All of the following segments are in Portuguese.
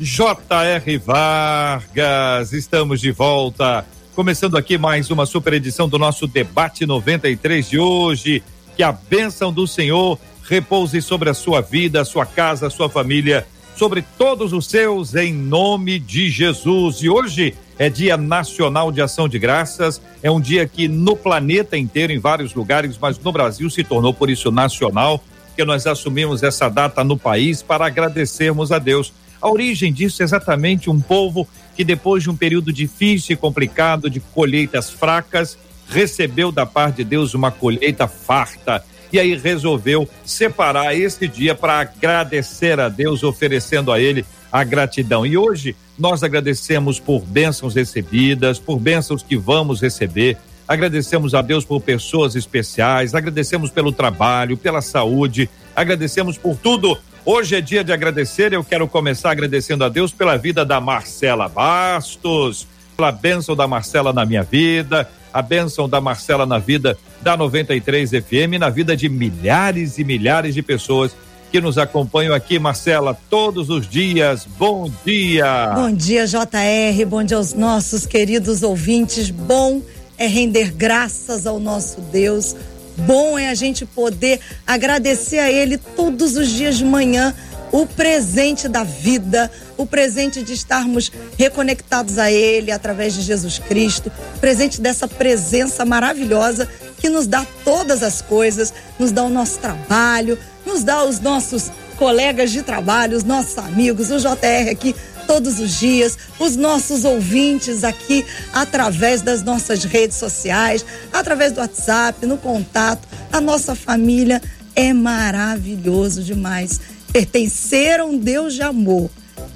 J.R. Vargas. Estamos de volta. Começando aqui mais uma super edição do nosso debate 93 de hoje que a bênção do Senhor repouse sobre a sua vida, a sua casa, a sua família, sobre todos os seus, em nome de Jesus. E hoje é Dia Nacional de Ação de Graças, é um dia que no planeta inteiro, em vários lugares, mas no Brasil se tornou por isso nacional, que nós assumimos essa data no país para agradecermos a Deus. A origem disso é exatamente um povo que, depois de um período difícil e complicado, de colheitas fracas, recebeu da parte de Deus uma colheita farta e aí resolveu separar esse dia para agradecer a Deus, oferecendo a Ele a gratidão. E hoje nós agradecemos por bênçãos recebidas, por bênçãos que vamos receber. Agradecemos a Deus por pessoas especiais, agradecemos pelo trabalho, pela saúde, agradecemos por tudo. Hoje é dia de agradecer. Eu quero começar agradecendo a Deus pela vida da Marcela Bastos, pela bênção da Marcela na minha vida, a bênção da Marcela na vida da 93 FM, na vida de milhares e milhares de pessoas que nos acompanham aqui, Marcela, todos os dias. Bom dia! Bom dia, JR. Bom dia aos nossos queridos ouvintes. Bom é render graças ao nosso Deus. Bom é a gente poder agradecer a Ele todos os dias de manhã o presente da vida, o presente de estarmos reconectados a Ele através de Jesus Cristo, presente dessa presença maravilhosa que nos dá todas as coisas, nos dá o nosso trabalho, nos dá os nossos colegas de trabalho, os nossos amigos, o JR aqui todos os dias, os nossos ouvintes aqui através das nossas redes sociais, através do WhatsApp, no contato, a nossa família é maravilhoso demais pertencer a um Deus de amor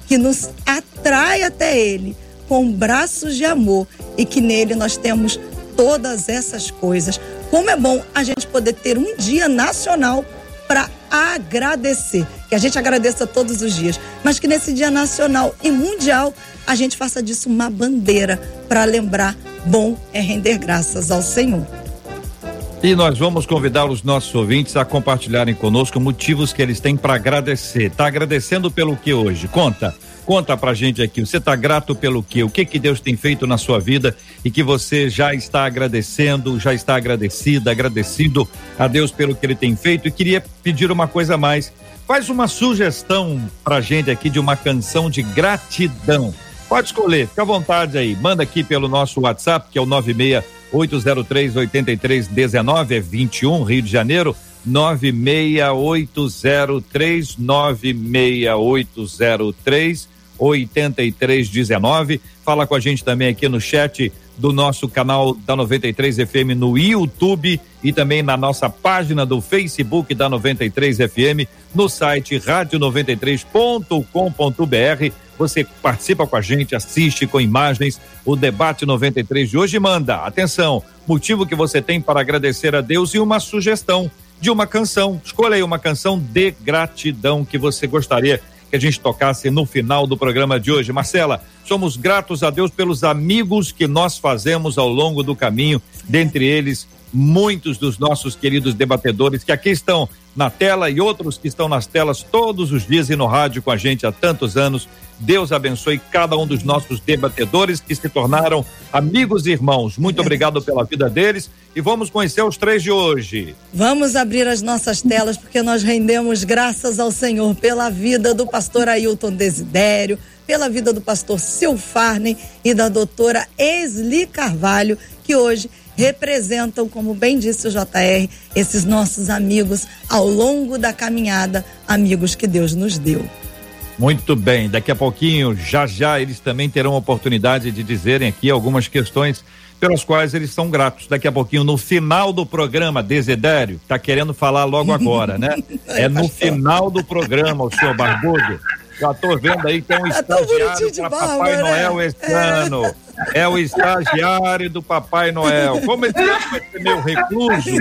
que nos atrai até Ele com braços de amor e que nele nós temos todas essas coisas. Como é bom a gente poder ter um dia nacional para agradecer. Que a gente agradeça todos os dias, mas que nesse dia nacional e mundial a gente faça disso uma bandeira para lembrar bom é render graças ao Senhor. E nós vamos convidar os nossos ouvintes a compartilharem conosco motivos que eles têm para agradecer. Tá agradecendo pelo que hoje? Conta. Conta pra gente aqui, você tá grato pelo quê? O que que Deus tem feito na sua vida e que você já está agradecendo, já está agradecida, agradecido a Deus pelo que ele tem feito e queria pedir uma coisa a mais. Faz uma sugestão pra gente aqui de uma canção de gratidão. Pode escolher, fica à vontade aí. Manda aqui pelo nosso WhatsApp, que é o 96 803 8319 é 21, Rio de Janeiro. 96803 96803 8319. Fala com a gente também aqui no chat do nosso canal da 93 FM no YouTube e também na nossa página do Facebook da 93 FM, no site rádio93.com.br. Você participa com a gente, assiste com imagens o debate 93 de hoje. Manda, atenção, motivo que você tem para agradecer a Deus e uma sugestão de uma canção. Escolha aí uma canção de gratidão que você gostaria que a gente tocasse no final do programa de hoje. Marcela, somos gratos a Deus pelos amigos que nós fazemos ao longo do caminho, dentre eles muitos dos nossos queridos debatedores que aqui estão na tela e outros que estão nas telas todos os dias e no rádio com a gente há tantos anos. Deus abençoe cada um dos nossos debatedores que se tornaram amigos e irmãos. Muito obrigado pela vida deles e vamos conhecer os três de hoje. Vamos abrir as nossas telas porque nós rendemos graças ao Senhor pela vida do pastor Ailton Desidério, pela vida do pastor Silfarne e da doutora Esli Carvalho, que hoje representam, como bem disse o JR, esses nossos amigos ao longo da caminhada, amigos que Deus nos deu. Muito bem, daqui a pouquinho, já já, eles também terão a oportunidade de dizerem aqui algumas questões pelas quais eles são gratos. Daqui a pouquinho, no final do programa, Desidério, tá querendo falar logo agora, né? É no final do programa, o senhor Barbudo Já tô vendo aí que tem um tá estagiário para Papai né? Noel esse é. ano. É o estagiário do Papai Noel. Como esse ano vai ser meio recluso,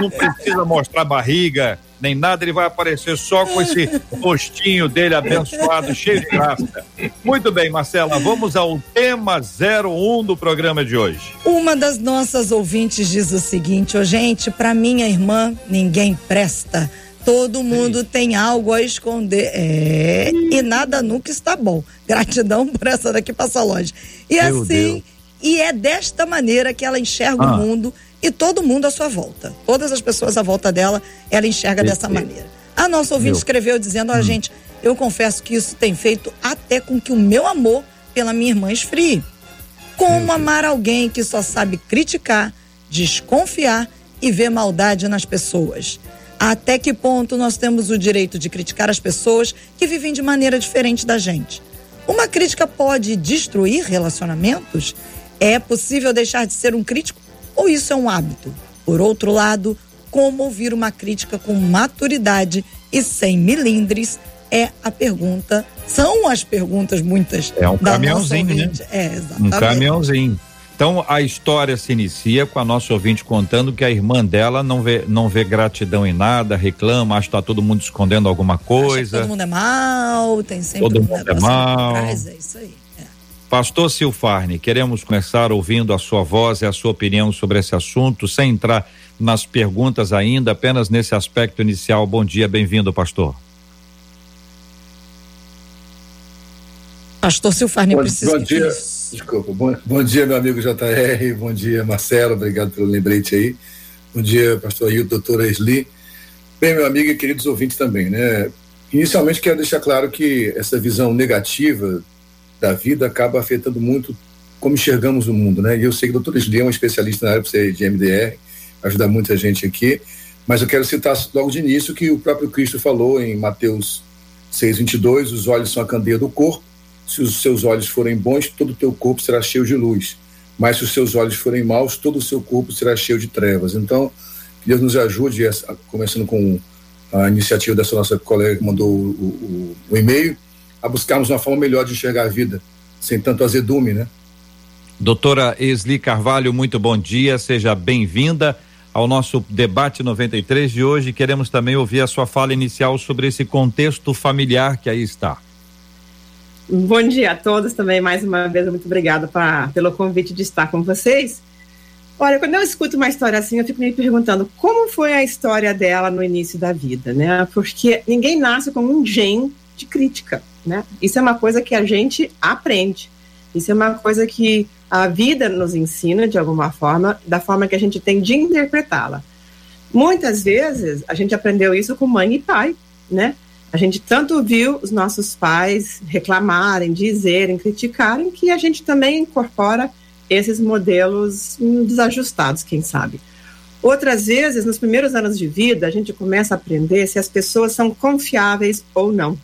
não precisa mostrar barriga, nem nada, ele vai aparecer só com esse rostinho dele abençoado, cheio de graça. Muito bem, Marcela, vamos ao tema 01 do programa de hoje. Uma das nossas ouvintes diz o seguinte: Ô, oh, gente, para minha irmã, ninguém presta. Todo mundo Sim. tem algo a esconder. É, e nada nunca está bom. Gratidão por essa daqui passa longe. E Meu assim, Deus. e é desta maneira que ela enxerga ah. o mundo e todo mundo à sua volta. Todas as pessoas à volta dela, ela enxerga dessa maneira. A nossa ouvinte meu. escreveu dizendo: Ó, hum. gente, eu confesso que isso tem feito até com que o meu amor pela minha irmã esfrie. Como amar alguém que só sabe criticar, desconfiar e ver maldade nas pessoas? Até que ponto nós temos o direito de criticar as pessoas que vivem de maneira diferente da gente? Uma crítica pode destruir relacionamentos? É possível deixar de ser um crítico ou isso é um hábito? Por outro lado, como ouvir uma crítica com maturidade e sem milindres é a pergunta, são as perguntas muitas. É um caminhãozinho, né? É, exatamente. Um caminhãozinho. Então a história se inicia com a nossa ouvinte contando que a irmã dela não vê, não vê gratidão em nada, reclama, acha que está todo mundo escondendo alguma coisa. todo mundo é mal, tem sempre todo um mundo é mal. Trás, é isso aí. É. Pastor Silfarne, queremos começar ouvindo a sua voz e a sua opinião sobre esse assunto, sem entrar nas perguntas ainda, apenas nesse aspecto inicial. Bom dia, bem-vindo, pastor. Pastor Silfarne, bom, precisa bom dia. Desculpa. Bom, bom, dia, meu amigo JR. Bom dia, Marcelo. Obrigado pelo lembrete aí. Bom dia, pastor Ailton, doutora Esli. Bem, meu amigo e queridos ouvintes também, né? Inicialmente quero deixar claro que essa visão negativa da vida acaba afetando muito como enxergamos o mundo, né? E eu sei que o doutor Esli é um especialista na área de MDR, ajuda muita gente aqui, mas eu quero citar logo de início que o próprio Cristo falou em Mateus 6:22, os olhos são a candeia do corpo se os seus olhos forem bons, todo o teu corpo será cheio de luz. Mas se os seus olhos forem maus, todo o seu corpo será cheio de trevas. Então, que Deus nos ajude, começando com a iniciativa dessa nossa colega que mandou o, o, o e-mail, a buscarmos uma forma melhor de enxergar a vida, sem tanto azedume, né? Doutora Esli Carvalho, muito bom dia, seja bem-vinda ao nosso debate 93 de hoje. Queremos também ouvir a sua fala inicial sobre esse contexto familiar que aí está. Bom dia a todos também, mais uma vez, muito obrigada pra, pelo convite de estar com vocês. Olha, quando eu escuto uma história assim, eu fico me perguntando como foi a história dela no início da vida, né? Porque ninguém nasce com um gen de crítica, né? Isso é uma coisa que a gente aprende. Isso é uma coisa que a vida nos ensina de alguma forma, da forma que a gente tem de interpretá-la. Muitas vezes a gente aprendeu isso com mãe e pai, né? A gente tanto viu os nossos pais reclamarem, dizerem, criticarem, que a gente também incorpora esses modelos desajustados, quem sabe. Outras vezes, nos primeiros anos de vida, a gente começa a aprender se as pessoas são confiáveis ou não.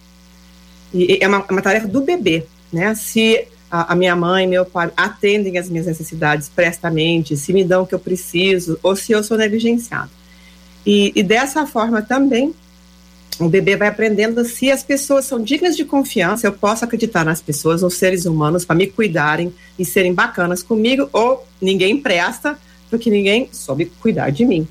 E é uma, é uma tarefa do bebê, né? Se a, a, minha mãe, meu pai atendem as minhas necessidades prestamente, se me dão o que eu preciso, ou se eu sou negligenciado. E, e dessa forma também o bebê vai aprendendo se as pessoas são dignas de confiança, eu posso acreditar nas pessoas, nos seres humanos, para me cuidarem e serem bacanas comigo, ou ninguém presta, porque ninguém soube cuidar de mim.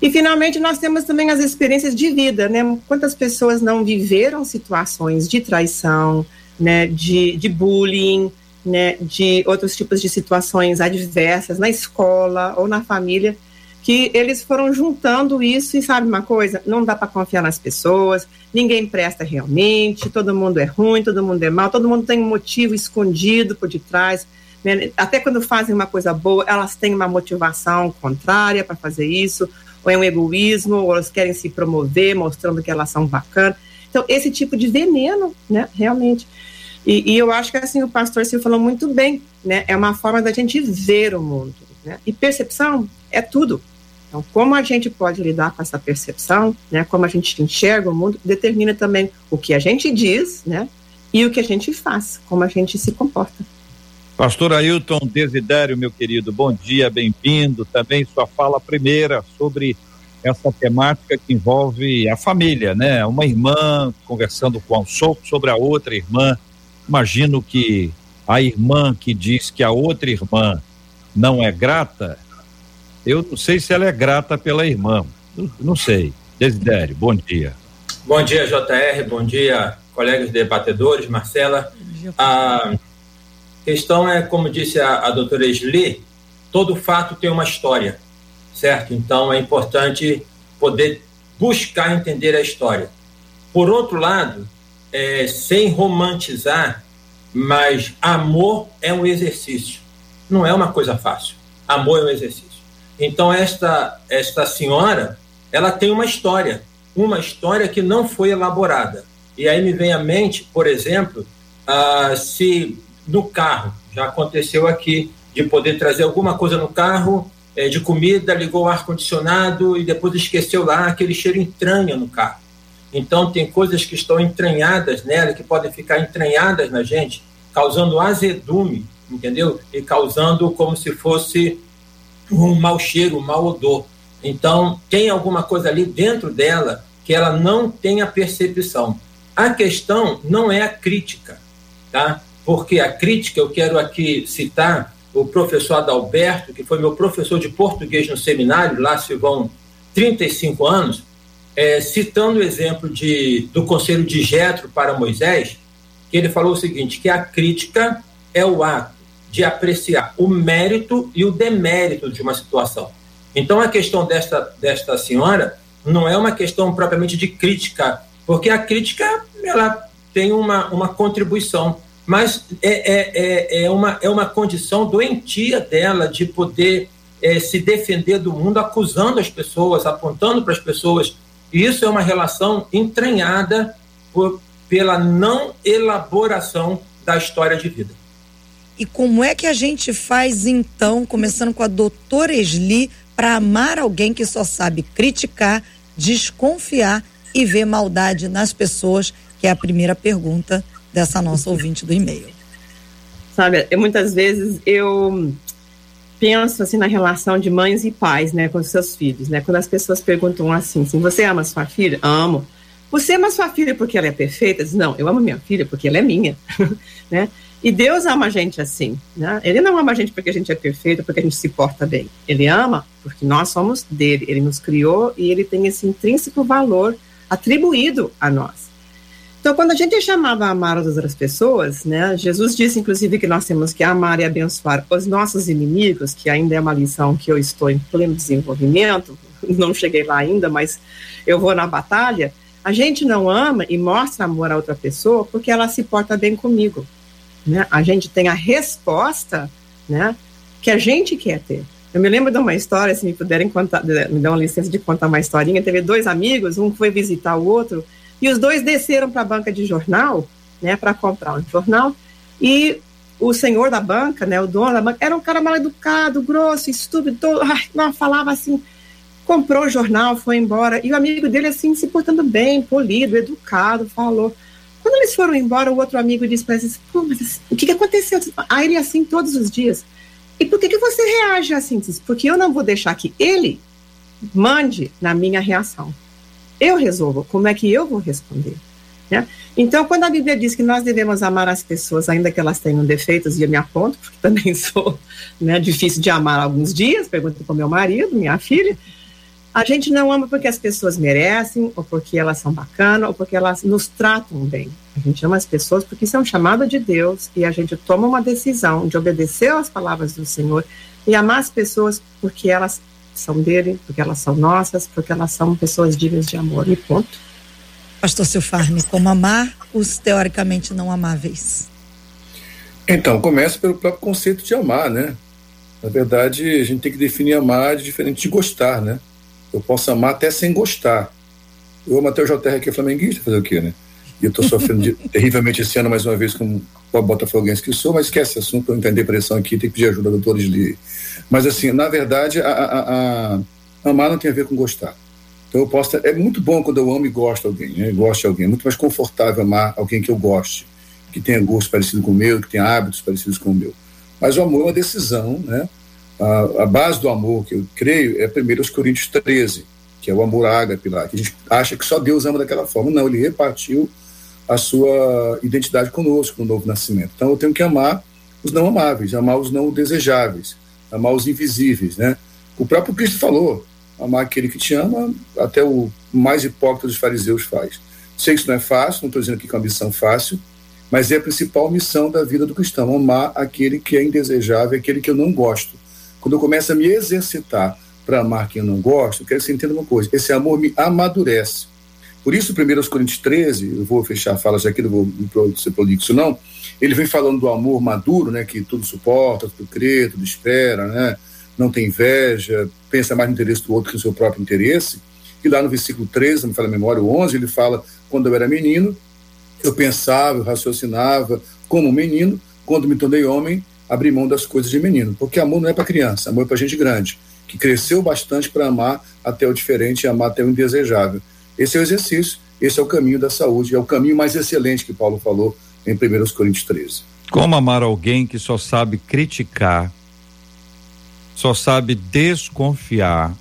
E finalmente nós temos também as experiências de vida, né? Quantas pessoas não viveram situações de traição, né? De, de bullying, né? De outros tipos de situações adversas na escola ou na família que eles foram juntando isso e sabe uma coisa, não dá para confiar nas pessoas, ninguém presta realmente, todo mundo é ruim, todo mundo é mal, todo mundo tem um motivo escondido por detrás. Né? Até quando fazem uma coisa boa, elas têm uma motivação contrária para fazer isso, ou é um egoísmo, ou elas querem se promover, mostrando que elas são bacanas. Então, esse tipo de veneno, né, realmente. E, e eu acho que assim o pastor se falou muito bem, né? É uma forma da gente ver o mundo, né? E percepção é tudo. Então, como a gente pode lidar com essa percepção, né, como a gente enxerga o mundo, determina também o que a gente diz, né, e o que a gente faz, como a gente se comporta. Pastor Ailton Desidério, meu querido, bom dia, bem-vindo. Também sua fala primeira sobre essa temática que envolve a família, né? Uma irmã conversando com sobre a outra irmã. Imagino que a irmã que diz que a outra irmã não é grata, eu não sei se ela é grata pela irmã. Não, sei. Desidério, bom dia. Bom dia, JR. Bom dia, colegas debatedores. Marcela. A questão é, como disse a, a doutora Esli, todo fato tem uma história certo? Então é importante poder buscar entender a história. Por outro lado, é, sem romantizar, mas amor é um exercício, não é uma coisa fácil. Amor é um exercício. Então esta esta senhora, ela tem uma história, uma história que não foi elaborada. E aí me vem à mente, por exemplo, ah, se no carro já aconteceu aqui de poder trazer alguma coisa no carro é, de comida, ligou o ar-condicionado e depois esqueceu lá, aquele cheiro entranha no carro. Então, tem coisas que estão entranhadas nela, que podem ficar entranhadas na gente, causando azedume, entendeu? E causando como se fosse um mau cheiro, um mau odor. Então, tem alguma coisa ali dentro dela que ela não tem a percepção. A questão não é a crítica, tá? Porque a crítica, eu quero aqui citar o professor Adalberto, que foi meu professor de português no seminário, lá se vão 35 anos, é, citando o exemplo de, do conselho de Jetro para Moisés, que ele falou o seguinte, que a crítica é o ato de apreciar o mérito e o demérito de uma situação. Então, a questão desta, desta senhora não é uma questão propriamente de crítica, porque a crítica ela tem uma, uma contribuição, mas é, é, é, é, uma, é uma condição doentia dela de poder é, se defender do mundo, acusando as pessoas, apontando para as pessoas. E isso é uma relação entranhada por, pela não elaboração da história de vida. E como é que a gente faz então, começando com a doutora Esli, para amar alguém que só sabe criticar, desconfiar e ver maldade nas pessoas, que é a primeira pergunta dessa nossa ouvinte do e-mail. Sabe, eu, muitas vezes eu penso assim na relação de mães e pais, né, com seus filhos, né? Quando as pessoas perguntam assim, assim você ama sua filha? Amo. Você ama sua filha porque ela é perfeita? Diz, não, eu amo minha filha porque ela é minha, né? E Deus ama a gente assim, né? Ele não ama a gente porque a gente é perfeito, porque a gente se porta bem. Ele ama porque nós somos dele. Ele nos criou e ele tem esse intrínseco valor atribuído a nós. Então, quando a gente é chamado a amar as outras pessoas, né, Jesus disse, inclusive, que nós temos que amar e abençoar os nossos inimigos, que ainda é uma lição que eu estou em pleno desenvolvimento, não cheguei lá ainda, mas eu vou na batalha. A gente não ama e mostra amor a outra pessoa porque ela se porta bem comigo. Né? A gente tem a resposta né, que a gente quer ter. Eu me lembro de uma história, se me puderem contar, me dão licença de contar uma historinha. Teve dois amigos, um foi visitar o outro e os dois desceram para a banca de jornal, né, para comprar um jornal. E o senhor da banca, né, o dono da banca, era um cara mal educado, grosso, estúpido, todo, ai, não, falava assim, comprou o jornal, foi embora. E o amigo dele, assim, se portando bem, polido, educado, falou. Quando eles foram embora, o outro amigo disse para eles: Pô, mas assim, o que, que aconteceu? Aí ele assim todos os dias. E por que, que você reage assim? Porque eu não vou deixar que ele mande na minha reação eu resolvo, como é que eu vou responder? Né? Então, quando a Bíblia diz que nós devemos amar as pessoas, ainda que elas tenham defeitos, e eu me aponto, porque também sou né, difícil de amar alguns dias, pergunto para o meu marido, minha filha, a gente não ama porque as pessoas merecem, ou porque elas são bacanas, ou porque elas nos tratam bem. A gente ama as pessoas porque isso é um chamado de Deus e a gente toma uma decisão de obedecer às palavras do Senhor e amar as pessoas porque elas são dele, porque elas são nossas, porque elas são pessoas dignas de amor. E ponto. Pastor Silfarne, como amar os teoricamente não amáveis? Então, começa pelo próprio conceito de amar, né? Na verdade, a gente tem que definir amar de diferente de gostar, né? Eu posso amar até sem gostar. Eu amo até o JR aqui, é flamenguista, fazer o quê, né? E eu estou sofrendo de, terrivelmente esse ano, mais uma vez, como o botafoguense que sou, mas esquece esse assunto, eu entender pressão aqui, tem que pedir ajuda a doutores de mas, assim, na verdade, a, a, a, amar não tem a ver com gostar. Então, eu posso. É muito bom quando eu amo e gosto de alguém, né? gosto de alguém. É muito mais confortável amar alguém que eu goste, que tenha gosto parecido com o meu, que tenha hábitos parecidos com o meu. Mas o amor é uma decisão, né? A, a base do amor, que eu creio, é primeiro os Coríntios 13, que é o amor ágape lá, que a gente acha que só Deus ama daquela forma. Não, ele repartiu a sua identidade conosco no novo nascimento. Então eu tenho que amar os não amáveis, amar os não desejáveis, amar os invisíveis, né? O próprio Cristo falou, amar aquele que te ama, até o mais hipócrita dos fariseus faz. Sei que isso não é fácil, não estou dizendo aqui que é uma missão fácil, mas é a principal missão da vida do cristão, amar aquele que é indesejável, aquele que eu não gosto. Quando eu começo a me exercitar para amar quem eu não gosto, eu quero que você entenda uma coisa, esse amor me amadurece. Por isso, 1 Coríntios 13, eu vou fechar a fala já aqui, não vou ser prolixo não, ele vem falando do amor maduro, né, que tudo suporta, tudo crê, tudo espera, né, não tem inveja, pensa mais no interesse do outro que no seu próprio interesse. E lá no versículo 13, não me fala a memória, o 11, ele fala: quando eu era menino, eu pensava, eu raciocinava como menino, quando me tornei homem, abri mão das coisas de menino. Porque amor não é para criança, amor é para gente grande, que cresceu bastante para amar até o diferente e amar até o indesejável. Esse é o exercício, esse é o caminho da saúde, é o caminho mais excelente que Paulo falou em 1 Coríntios 13. Como amar alguém que só sabe criticar, só sabe desconfiar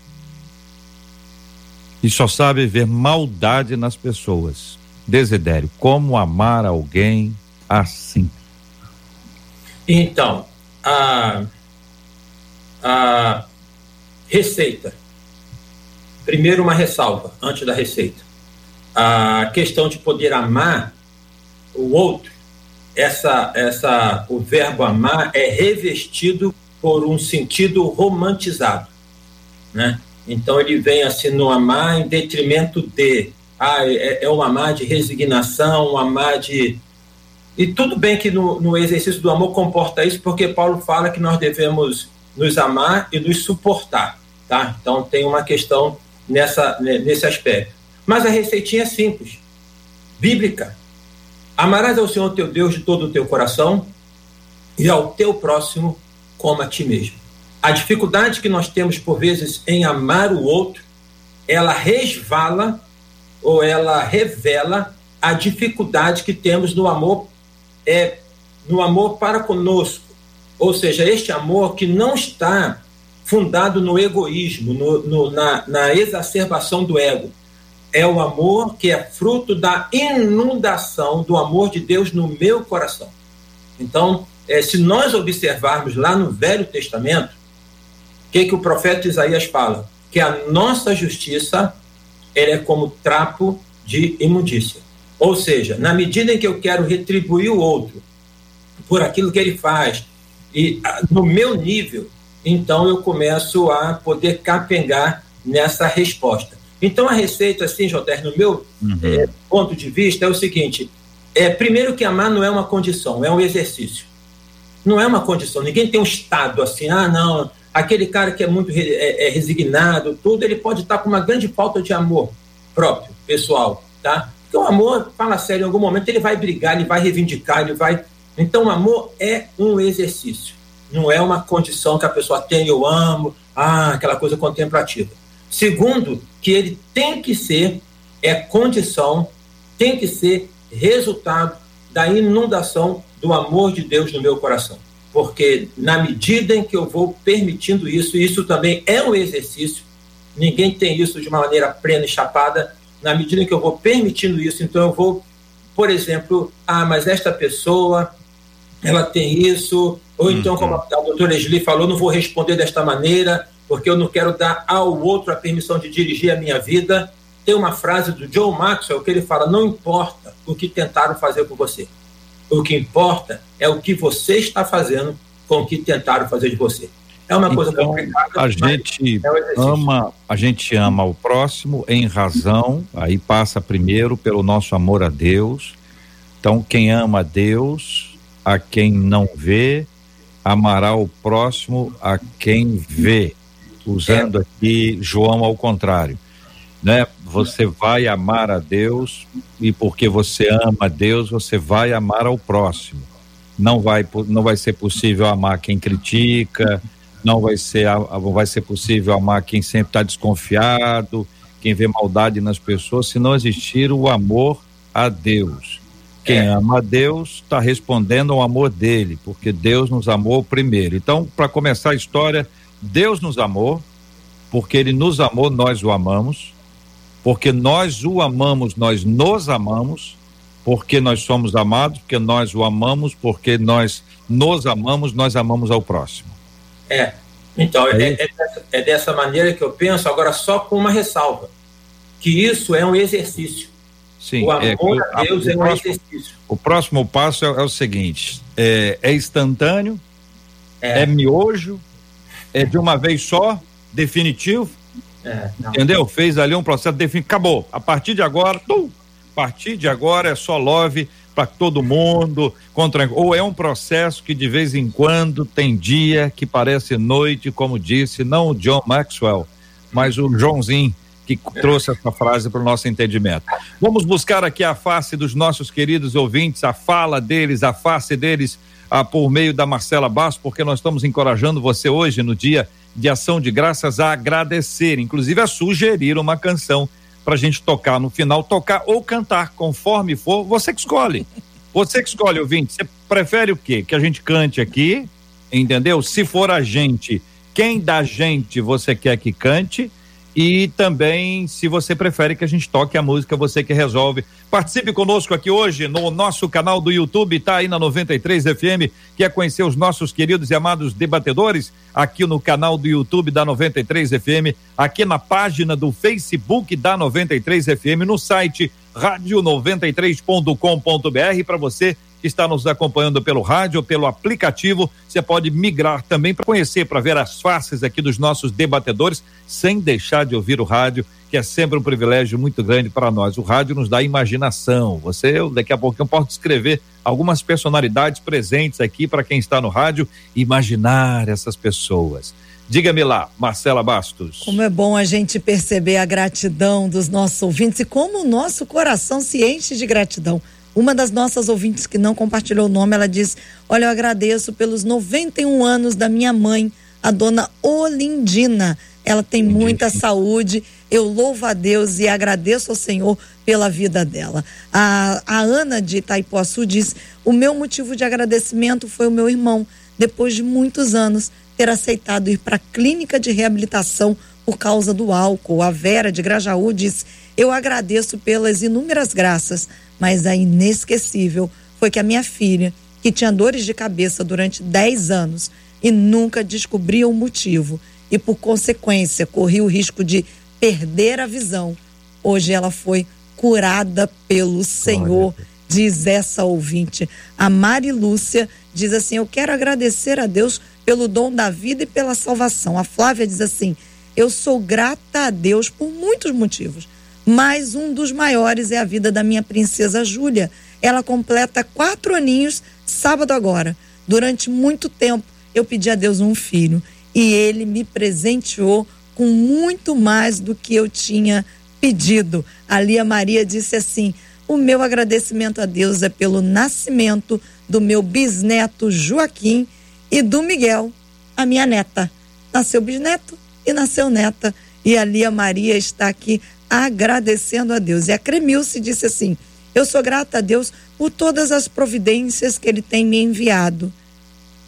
e só sabe ver maldade nas pessoas. Desidério, como amar alguém assim? Então, a, a receita. Primeiro, uma ressalva antes da receita. A questão de poder amar o outro, essa, essa, o verbo amar é revestido por um sentido romantizado, né? Então ele vem assim no amar em detrimento de, ah, é, é um amar de resignação, um amar de e tudo bem que no, no exercício do amor comporta isso, porque Paulo fala que nós devemos nos amar e nos suportar, tá? Então tem uma questão nessa nesse aspecto. Mas a receitinha é simples, bíblica. Amarás ao Senhor teu Deus de todo o teu coração e ao teu próximo como a ti mesmo. A dificuldade que nós temos, por vezes, em amar o outro, ela resvala ou ela revela a dificuldade que temos no amor é no amor para conosco. Ou seja, este amor que não está fundado no egoísmo, no, no, na, na exacerbação do ego. É o amor que é fruto da inundação do amor de Deus no meu coração. Então, é, se nós observarmos lá no Velho Testamento, o que, que o profeta Isaías fala? Que a nossa justiça ela é como trapo de imundícia. Ou seja, na medida em que eu quero retribuir o outro por aquilo que ele faz, e no meu nível, então eu começo a poder capengar nessa resposta. Então a receita, assim, JR, no meu uhum. é, ponto de vista, é o seguinte: é primeiro que amar não é uma condição, é um exercício não é uma condição. Ninguém tem um estado assim, ah, não, aquele cara que é muito é, é resignado, tudo, ele pode estar com uma grande falta de amor próprio, pessoal, tá? Porque o amor, fala sério, em algum momento ele vai brigar, ele vai reivindicar, ele vai. Então, o amor é um exercício, não é uma condição que a pessoa tem, eu amo, ah, aquela coisa contemplativa. Segundo, que ele tem que ser, é condição, tem que ser resultado da inundação do amor de Deus no meu coração. Porque na medida em que eu vou permitindo isso, isso também é um exercício, ninguém tem isso de uma maneira plena e chapada, na medida em que eu vou permitindo isso, então eu vou, por exemplo, ah, mas esta pessoa, ela tem isso, ou então, como a, uhum. a doutora Esli falou, não vou responder desta maneira, porque eu não quero dar ao outro a permissão de dirigir a minha vida. Tem uma frase do John Maxwell que ele fala: não importa o que tentaram fazer com você o que importa é o que você está fazendo com o que tentaram fazer de você. É uma coisa então, complicada. A gente é ama, a gente ama o próximo em razão, aí passa primeiro pelo nosso amor a Deus. Então, quem ama a Deus, a quem não vê, amará o próximo a quem vê. Usando é. aqui João ao contrário né? Você vai amar a Deus e porque você ama a Deus, você vai amar ao próximo. Não vai não vai ser possível amar quem critica, não vai ser vai ser possível amar quem sempre está desconfiado, quem vê maldade nas pessoas, se não existir o amor a Deus. Quem é. ama a Deus está respondendo ao amor dele, porque Deus nos amou primeiro. Então, para começar a história, Deus nos amou, porque ele nos amou, nós o amamos porque nós o amamos, nós nos amamos, porque nós somos amados, porque nós o amamos, porque nós nos amamos, nós amamos ao próximo. É, então, é, é, é, dessa, maneira que eu penso, agora só com uma ressalva, que isso é um exercício. Sim, o amor é, a Deus é um próximo, exercício. O próximo passo é, é o seguinte: é, é instantâneo, é. miojo, é de uma vez só, definitivo. Entendeu? Fez ali um processo definitivo, acabou. A partir de agora, tum, a partir de agora é só love para todo mundo, contra ou é um processo que de vez em quando tem dia que parece noite, como disse não o John Maxwell, mas o Joãozinho que trouxe essa frase para o nosso entendimento. Vamos buscar aqui a face dos nossos queridos ouvintes, a fala deles, a face deles, ah, por meio da Marcela Bastos, porque nós estamos encorajando você hoje, no dia de ação de graças, a agradecer, inclusive a sugerir uma canção para a gente tocar no final, tocar ou cantar, conforme for, você que escolhe. Você que escolhe, ouvinte. Você prefere o quê? Que a gente cante aqui, entendeu? Se for a gente, quem da gente você quer que cante? E também se você prefere que a gente toque a música, você que resolve. Participe conosco aqui hoje no nosso canal do YouTube, tá aí na 93 FM. Quer conhecer os nossos queridos e amados debatedores? Aqui no canal do YouTube da 93 FM, aqui na página do Facebook da 93 FM, no site rádio93.com.br para você está nos acompanhando pelo rádio pelo aplicativo, você pode migrar também para conhecer, para ver as faces aqui dos nossos debatedores, sem deixar de ouvir o rádio, que é sempre um privilégio muito grande para nós. O rádio nos dá imaginação. Você, daqui a pouco, eu posso descrever algumas personalidades presentes aqui para quem está no rádio, imaginar essas pessoas. Diga-me lá, Marcela Bastos. Como é bom a gente perceber a gratidão dos nossos ouvintes e como o nosso coração se enche de gratidão uma das nossas ouvintes que não compartilhou o nome, ela diz: Olha, eu agradeço pelos 91 anos da minha mãe, a dona Olindina. Ela tem muita saúde. Eu louvo a Deus e agradeço ao Senhor pela vida dela. A, a Ana de Itaipuaçu diz: O meu motivo de agradecimento foi o meu irmão, depois de muitos anos, ter aceitado ir para a clínica de reabilitação por causa do álcool. A Vera de Grajaú diz: Eu agradeço pelas inúmeras graças mas a inesquecível foi que a minha filha, que tinha dores de cabeça durante 10 anos e nunca descobria o motivo, e por consequência corria o risco de perder a visão, hoje ela foi curada pelo Senhor, diz essa ouvinte. A Mari Lúcia diz assim: Eu quero agradecer a Deus pelo dom da vida e pela salvação. A Flávia diz assim: Eu sou grata a Deus por muitos motivos mas um dos maiores é a vida da minha princesa Júlia. Ela completa quatro aninhos sábado agora. Durante muito tempo eu pedi a Deus um filho e ele me presenteou com muito mais do que eu tinha pedido. A Lia Maria disse assim: O meu agradecimento a Deus é pelo nascimento do meu bisneto Joaquim e do Miguel, a minha neta. Nasceu bisneto e nasceu neta. E a Lia Maria está aqui agradecendo a Deus. E a Cremilce disse assim: Eu sou grata a Deus por todas as providências que Ele tem me enviado.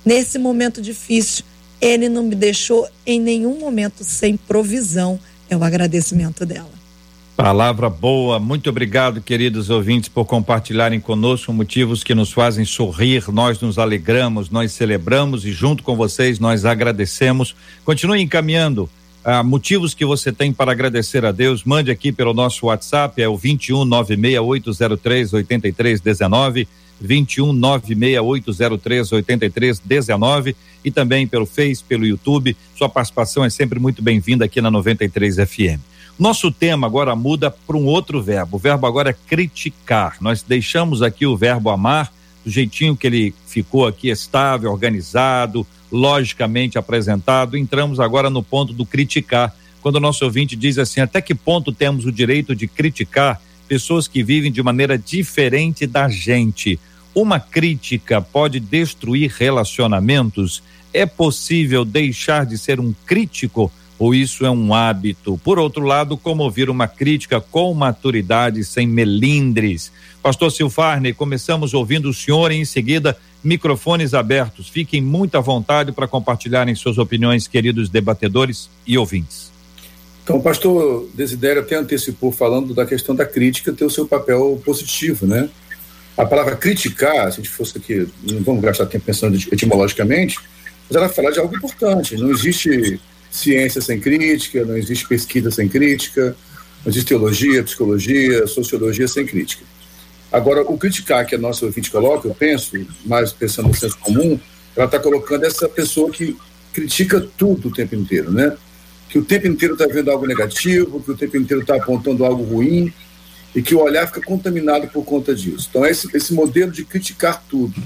Nesse momento difícil, Ele não me deixou em nenhum momento sem provisão. É o agradecimento dela. Palavra boa, muito obrigado, queridos ouvintes, por compartilharem conosco motivos que nos fazem sorrir. Nós nos alegramos, nós celebramos e, junto com vocês, nós agradecemos. Continue encaminhando ah, motivos que você tem para agradecer a Deus, mande aqui pelo nosso WhatsApp, é o 21 96803 8319, 21 96803 8319 e também pelo Face, pelo YouTube. Sua participação é sempre muito bem-vinda aqui na 93 FM. Nosso tema agora muda para um outro verbo. O verbo agora é criticar. Nós deixamos aqui o verbo amar do jeitinho que ele ficou aqui estável, organizado, logicamente apresentado. Entramos agora no ponto do criticar, quando o nosso ouvinte diz assim: até que ponto temos o direito de criticar pessoas que vivem de maneira diferente da gente? Uma crítica pode destruir relacionamentos? É possível deixar de ser um crítico ou isso é um hábito? Por outro lado, como ouvir uma crítica com maturidade, sem melindres? Pastor Silfarne, começamos ouvindo o senhor e em seguida microfones abertos. Fiquem muito à vontade para compartilharem suas opiniões, queridos debatedores e ouvintes. Então, o pastor Desidério até antecipou falando da questão da crítica ter o seu papel positivo, né? A palavra criticar, se a gente fosse aqui, não vamos gastar tempo pensando etimologicamente, mas ela fala de algo importante. Não existe ciência sem crítica, não existe pesquisa sem crítica, não existe teologia, psicologia, sociologia sem crítica. Agora, o criticar que a nossa ouvinte coloca, eu penso, mais pensando no senso comum, ela está colocando essa pessoa que critica tudo o tempo inteiro, né? Que o tempo inteiro está vendo algo negativo, que o tempo inteiro está apontando algo ruim e que o olhar fica contaminado por conta disso. Então, esse, esse modelo de criticar tudo,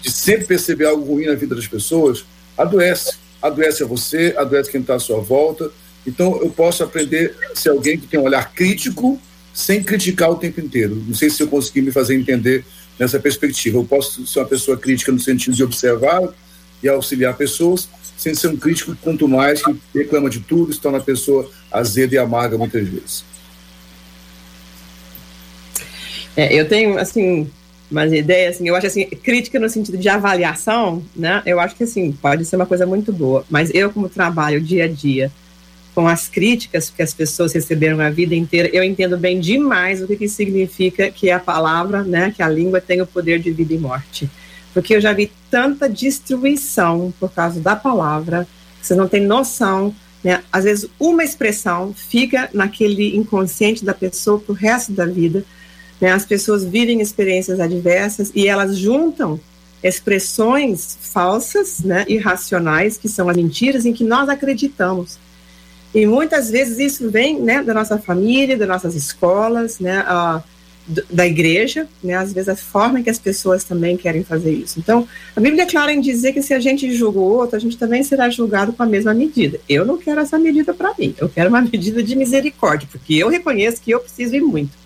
de sempre perceber algo ruim na vida das pessoas, adoece. Adoece a você, adoece quem está à sua volta. Então, eu posso aprender a ser alguém que tem um olhar crítico sem criticar o tempo inteiro. Não sei se eu consegui me fazer entender nessa perspectiva. Eu posso ser uma pessoa crítica no sentido de observar e auxiliar pessoas, sem ser um crítico quanto mais que reclama de tudo, se torna a pessoa azeda e amarga muitas vezes. É, eu tenho, assim, umas ideias, assim, eu acho assim, crítica no sentido de avaliação, né? Eu acho que, assim, pode ser uma coisa muito boa, mas eu, como trabalho dia a dia com as críticas que as pessoas receberam a vida inteira, eu entendo bem demais o que, que significa que a palavra, né, que a língua tem o poder de vida e morte. Porque eu já vi tanta destruição por causa da palavra, vocês não têm noção, né? Às vezes uma expressão fica naquele inconsciente da pessoa pro resto da vida. Né? As pessoas vivem experiências adversas e elas juntam expressões falsas, né, irracionais, que são as mentiras em que nós acreditamos. E muitas vezes isso vem né, da nossa família, das nossas escolas, né, a, da igreja, né, às vezes a forma que as pessoas também querem fazer isso. Então, a Bíblia é clara em dizer que se a gente julga o outro, a gente também será julgado com a mesma medida. Eu não quero essa medida para mim, eu quero uma medida de misericórdia, porque eu reconheço que eu preciso ir muito.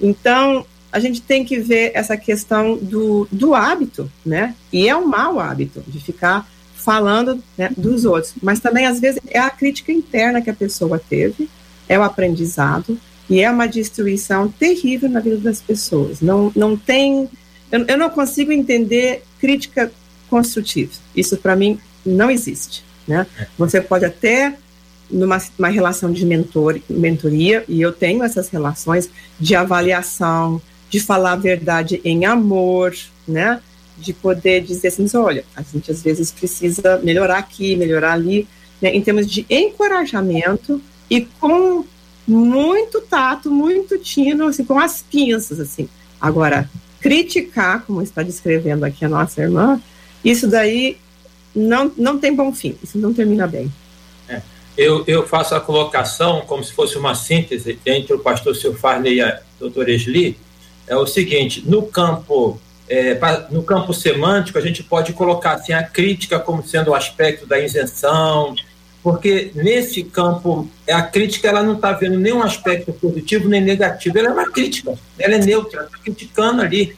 Então, a gente tem que ver essa questão do, do hábito, né? E é um mau hábito de ficar falando né, dos outros, mas também às vezes é a crítica interna que a pessoa teve, é o aprendizado e é uma destruição terrível na vida das pessoas. Não, não tem, eu, eu não consigo entender crítica construtiva. Isso para mim não existe, né? Você pode até numa uma relação de mentor, mentoria, e eu tenho essas relações de avaliação, de falar a verdade em amor, né? De poder dizer assim, olha, a gente às vezes precisa melhorar aqui, melhorar ali, né, em termos de encorajamento e com muito tato, muito tino, assim, com as pinças, assim. Agora, criticar, como está descrevendo aqui a nossa irmã, isso daí não, não tem bom fim, isso não termina bem. É, eu, eu faço a colocação como se fosse uma síntese entre o pastor Silfarney e a doutora Esli, é o seguinte, no campo é, no campo semântico, a gente pode colocar assim, a crítica como sendo o aspecto da isenção, porque nesse campo, a crítica ela não está vendo nenhum aspecto positivo nem negativo, ela é uma crítica, ela é neutra, está criticando ali.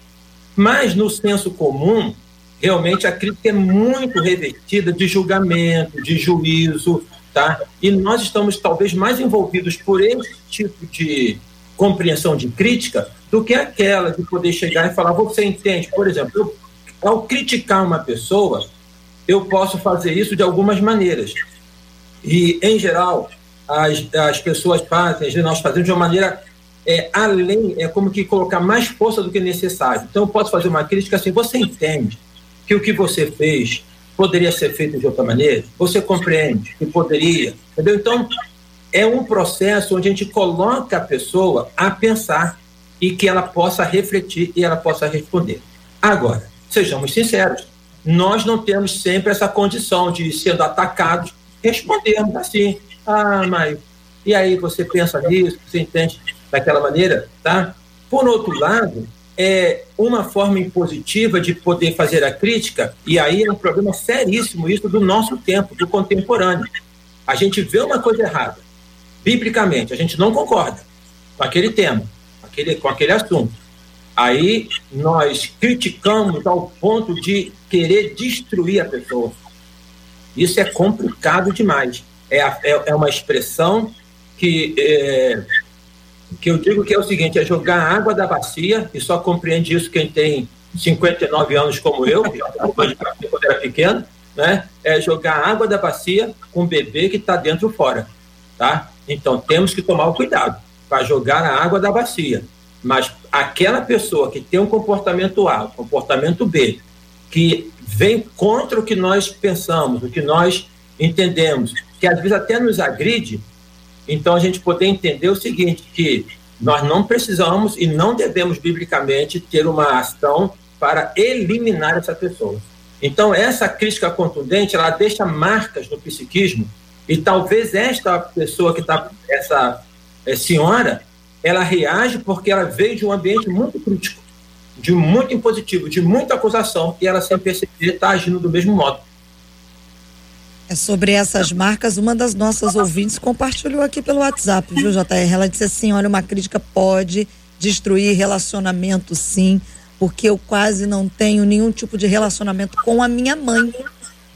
Mas no senso comum, realmente a crítica é muito revestida de julgamento, de juízo, tá? E nós estamos talvez mais envolvidos por esse tipo de compreensão de crítica do que aquela de poder chegar e falar, você entende? Por exemplo, eu, ao criticar uma pessoa, eu posso fazer isso de algumas maneiras. E, em geral, as, as pessoas fazem, nós fazemos de uma maneira é, além, é como que colocar mais força do que necessário. Então, eu posso fazer uma crítica assim: você entende que o que você fez poderia ser feito de outra maneira? Você compreende que poderia? Entendeu? Então, é um processo onde a gente coloca a pessoa a pensar e que ela possa refletir e ela possa responder. Agora, sejamos sinceros, nós não temos sempre essa condição de, sendo atacados, respondermos assim, ah, mas e aí você pensa nisso, você entende daquela maneira, tá? Por outro lado, é uma forma impositiva de poder fazer a crítica, e aí é um problema seríssimo isso do nosso tempo, do contemporâneo. A gente vê uma coisa errada, biblicamente, a gente não concorda com aquele tema, aquele, com aquele assunto. Aí nós criticamos ao ponto de querer destruir a pessoa. Isso é complicado demais. É, é, é uma expressão que, é, que eu digo que é o seguinte: é jogar água da bacia, e só compreende isso quem tem 59 anos como eu, quando era pequeno, né? É jogar água da bacia com um bebê que está dentro fora, tá? Então temos que tomar o cuidado para jogar a água da bacia. Mas aquela pessoa que tem um comportamento A, um comportamento B, que vem contra o que nós pensamos, o que nós entendemos, que às vezes até nos agride, então a gente poder entender o seguinte, que nós não precisamos e não devemos biblicamente ter uma ação para eliminar essa pessoa. Então essa crítica contundente, ela deixa marcas no psiquismo e talvez esta pessoa que está, essa é, senhora, ela reage porque ela veio de um ambiente muito crítico, de muito impositivo, de muita acusação e ela sem perceber está agindo do mesmo modo. É sobre essas marcas, uma das nossas ouvintes compartilhou aqui pelo WhatsApp, viu, JR? Ela disse assim: olha, uma crítica pode destruir relacionamento, sim, porque eu quase não tenho nenhum tipo de relacionamento com a minha mãe,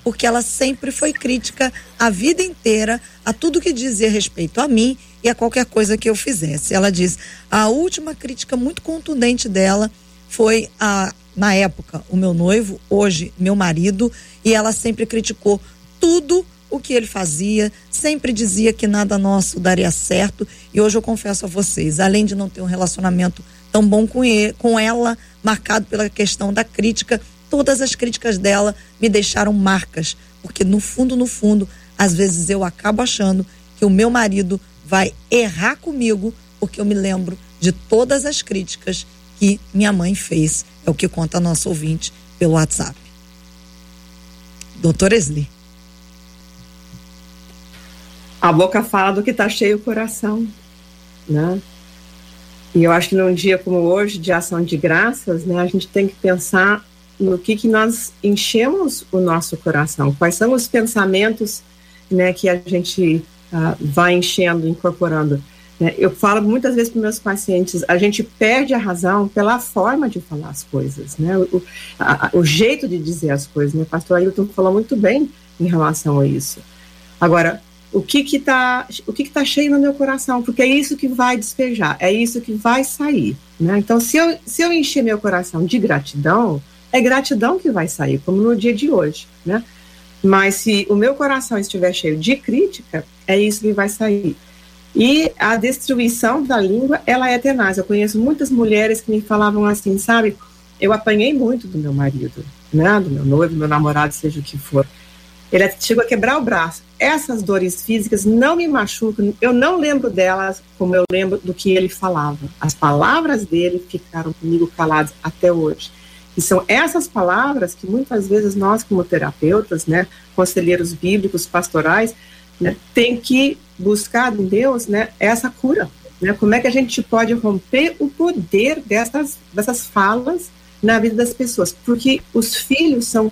porque ela sempre foi crítica a vida inteira a tudo que dizia respeito a mim e a qualquer coisa que eu fizesse. Ela diz: a última crítica muito contundente dela foi a na época o meu noivo, hoje meu marido, e ela sempre criticou tudo o que ele fazia, sempre dizia que nada nosso daria certo. E hoje eu confesso a vocês, além de não ter um relacionamento tão bom com, ele, com ela, marcado pela questão da crítica, todas as críticas dela me deixaram marcas, porque no fundo, no fundo, às vezes eu acabo achando que o meu marido vai errar comigo, porque eu me lembro de todas as críticas que minha mãe fez. É o que conta a nossa ouvinte pelo WhatsApp. Doutora Esli. a boca fala do que está cheio o coração, né? E eu acho que num dia como hoje, de ação de graças, né, a gente tem que pensar no que, que nós enchemos o nosso coração, quais são os pensamentos né, que a gente uh, vai enchendo, incorporando. Né? Eu falo muitas vezes para meus pacientes, a gente perde a razão pela forma de falar as coisas, né? o, a, o jeito de dizer as coisas. Né? O pastor Ailton falou muito bem em relação a isso. Agora, o que que tá, o que que tá cheio no meu coração, porque é isso que vai despejar, é isso que vai sair, né? Então, se eu, se eu encher meu coração de gratidão, é gratidão que vai sair, como no dia de hoje, né? Mas se o meu coração estiver cheio de crítica, é isso que vai sair. E a destruição da língua, ela é tenaz. Eu conheço muitas mulheres que me falavam assim, sabe? Eu apanhei muito do meu marido, né? Do meu noivo, do meu namorado, seja o que for. Ele chegou a quebrar o braço. Essas dores físicas não me machucam, eu não lembro delas como eu lembro do que ele falava. As palavras dele ficaram comigo caladas até hoje. E são essas palavras que muitas vezes nós, como terapeutas, né, conselheiros bíblicos, pastorais, né, tem que buscar em Deus né, essa cura. Né? Como é que a gente pode romper o poder dessas, dessas falas na vida das pessoas? Porque os filhos são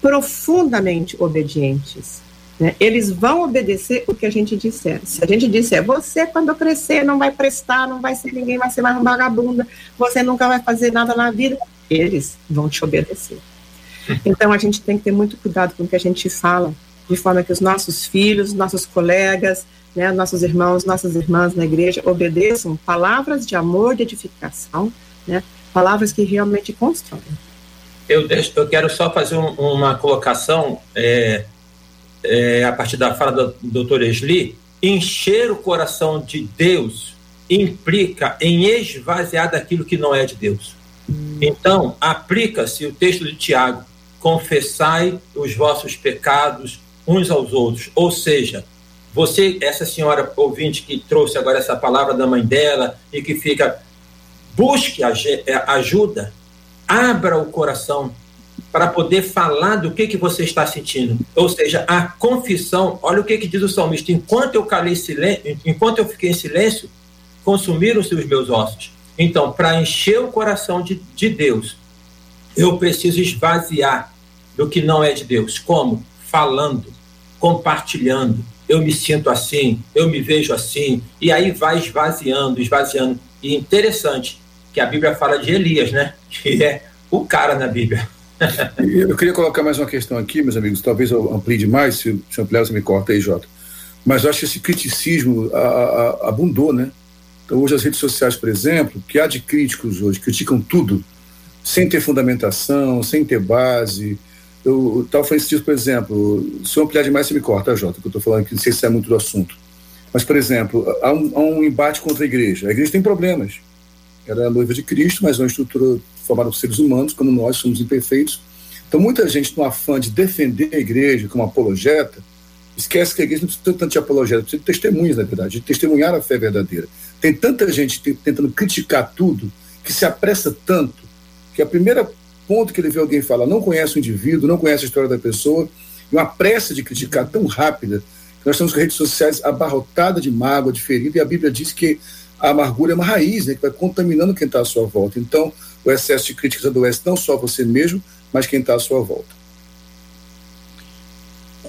profundamente obedientes. Né? Eles vão obedecer o que a gente disser. Se a gente disser, você quando crescer não vai prestar, não vai ser ninguém, vai ser mais um vagabunda, você nunca vai fazer nada na vida, eles vão te obedecer. Então a gente tem que ter muito cuidado com o que a gente fala, de forma que os nossos filhos, nossos colegas, né, nossos irmãos, nossas irmãs na igreja obedeçam palavras de amor, de edificação, né, palavras que realmente constroem eu, eu quero só fazer um, uma colocação é, é, a partir da fala do doutor Esli. Encher o coração de Deus implica em esvaziar daquilo que não é de Deus. Então, aplica-se o texto de Tiago: confessai os vossos pecados uns aos outros. Ou seja, você, essa senhora ouvinte que trouxe agora essa palavra da mãe dela e que fica, busque ajuda, abra o coração para poder falar do que, que você está sentindo. Ou seja, a confissão, olha o que, que diz o salmista, enquanto eu calei silêncio, enquanto eu fiquei em silêncio, consumiram-se os meus ossos. Então, para encher o coração de, de Deus, eu preciso esvaziar do que não é de Deus. Como? Falando, compartilhando. Eu me sinto assim, eu me vejo assim, e aí vai esvaziando, esvaziando. E interessante, que a Bíblia fala de Elias, né? Que é o cara na Bíblia. eu queria colocar mais uma questão aqui, meus amigos, talvez eu amplie demais, se, se ampliar você me corta aí, Jota. Mas eu acho que esse criticismo a, a, abundou, né? Então, hoje as redes sociais, por exemplo, que há de críticos hoje, criticam tudo, sem ter fundamentação, sem ter base. Eu estava falando isso, por exemplo, se eu ampliar demais, você me corta, Jota, que eu estou falando que não sei se é muito do assunto. Mas, por exemplo, há um, há um embate contra a igreja. A igreja tem problemas. Ela é a noiva de Cristo, mas é uma estrutura formada por seres humanos, como nós somos imperfeitos. Então, muita gente, no afã de defender a igreja como apologeta, esquece que a igreja não precisa tanto de apologeta, precisa de testemunhas, na verdade, de testemunhar a fé verdadeira. Tem tanta gente tentando criticar tudo, que se apressa tanto, que a primeira ponto que ele vê alguém falar, não conhece o indivíduo, não conhece a história da pessoa, e uma pressa de criticar tão rápida, nós com redes sociais abarrotadas de mágoa, de ferida, e a Bíblia diz que a amargura é uma raiz, né, que vai contaminando quem está à sua volta. Então, o excesso de críticas adoece não só você mesmo, mas quem está à sua volta.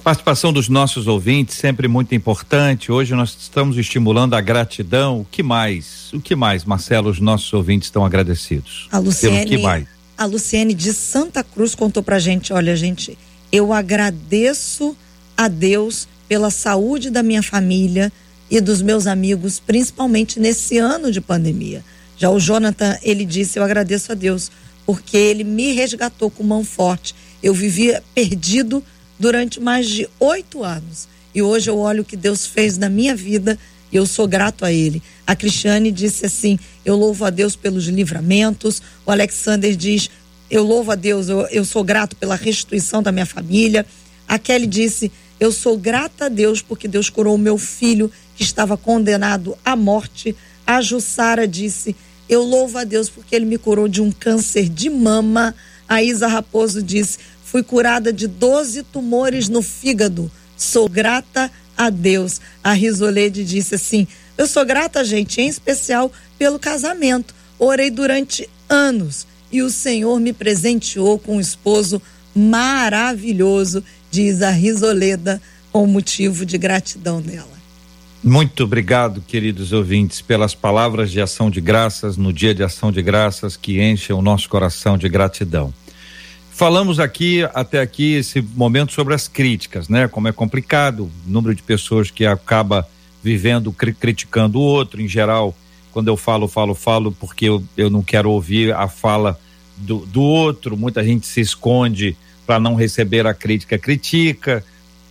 Participação dos nossos ouvintes sempre muito importante. Hoje nós estamos estimulando a gratidão. O que mais? O que mais, Marcelo, os nossos ouvintes estão agradecidos? A Luciene, Pelo que mais? A Luciene de Santa Cruz contou pra gente, olha, gente, eu agradeço a Deus pela saúde da minha família e dos meus amigos, principalmente nesse ano de pandemia. Já o Jonathan, ele disse, eu agradeço a Deus, porque ele me resgatou com mão forte. Eu vivia perdido durante mais de oito anos. E hoje eu olho o que Deus fez na minha vida e eu sou grato a Ele. A Cristiane disse assim: Eu louvo a Deus pelos livramentos. O Alexander diz: Eu louvo a Deus, eu, eu sou grato pela restituição da minha família. A Kelly disse: Eu sou grata a Deus porque Deus curou o meu filho que estava condenado à morte. A Jussara disse: Eu louvo a Deus porque ele me curou de um câncer de mama. A Isa Raposo disse: Fui curada de 12 tumores no fígado. Sou grata a Deus. A Risolede disse assim: Eu sou grata, gente, em especial pelo casamento. Orei durante anos e o Senhor me presenteou com um esposo maravilhoso, diz a Risoleda, com motivo de gratidão dela. Muito obrigado, queridos ouvintes, pelas palavras de ação de graças no dia de ação de graças que enchem o nosso coração de gratidão. Falamos aqui, até aqui, esse momento sobre as críticas, né? Como é complicado, o número de pessoas que acaba vivendo cri criticando o outro, em geral, quando eu falo, falo, falo, porque eu, eu não quero ouvir a fala do, do outro, muita gente se esconde para não receber a crítica, critica,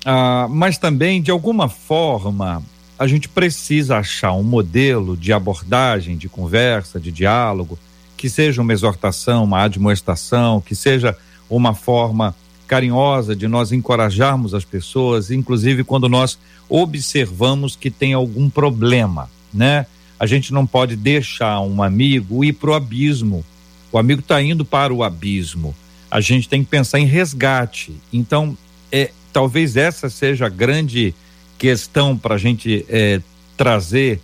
ah, mas também, de alguma forma, a gente precisa achar um modelo de abordagem, de conversa, de diálogo, que seja uma exortação, uma admoestação, que seja uma forma carinhosa de nós encorajarmos as pessoas, inclusive quando nós observamos que tem algum problema, né? A gente não pode deixar um amigo ir para o abismo. O amigo está indo para o abismo. A gente tem que pensar em resgate. Então, é, talvez essa seja a grande questão para a gente é, trazer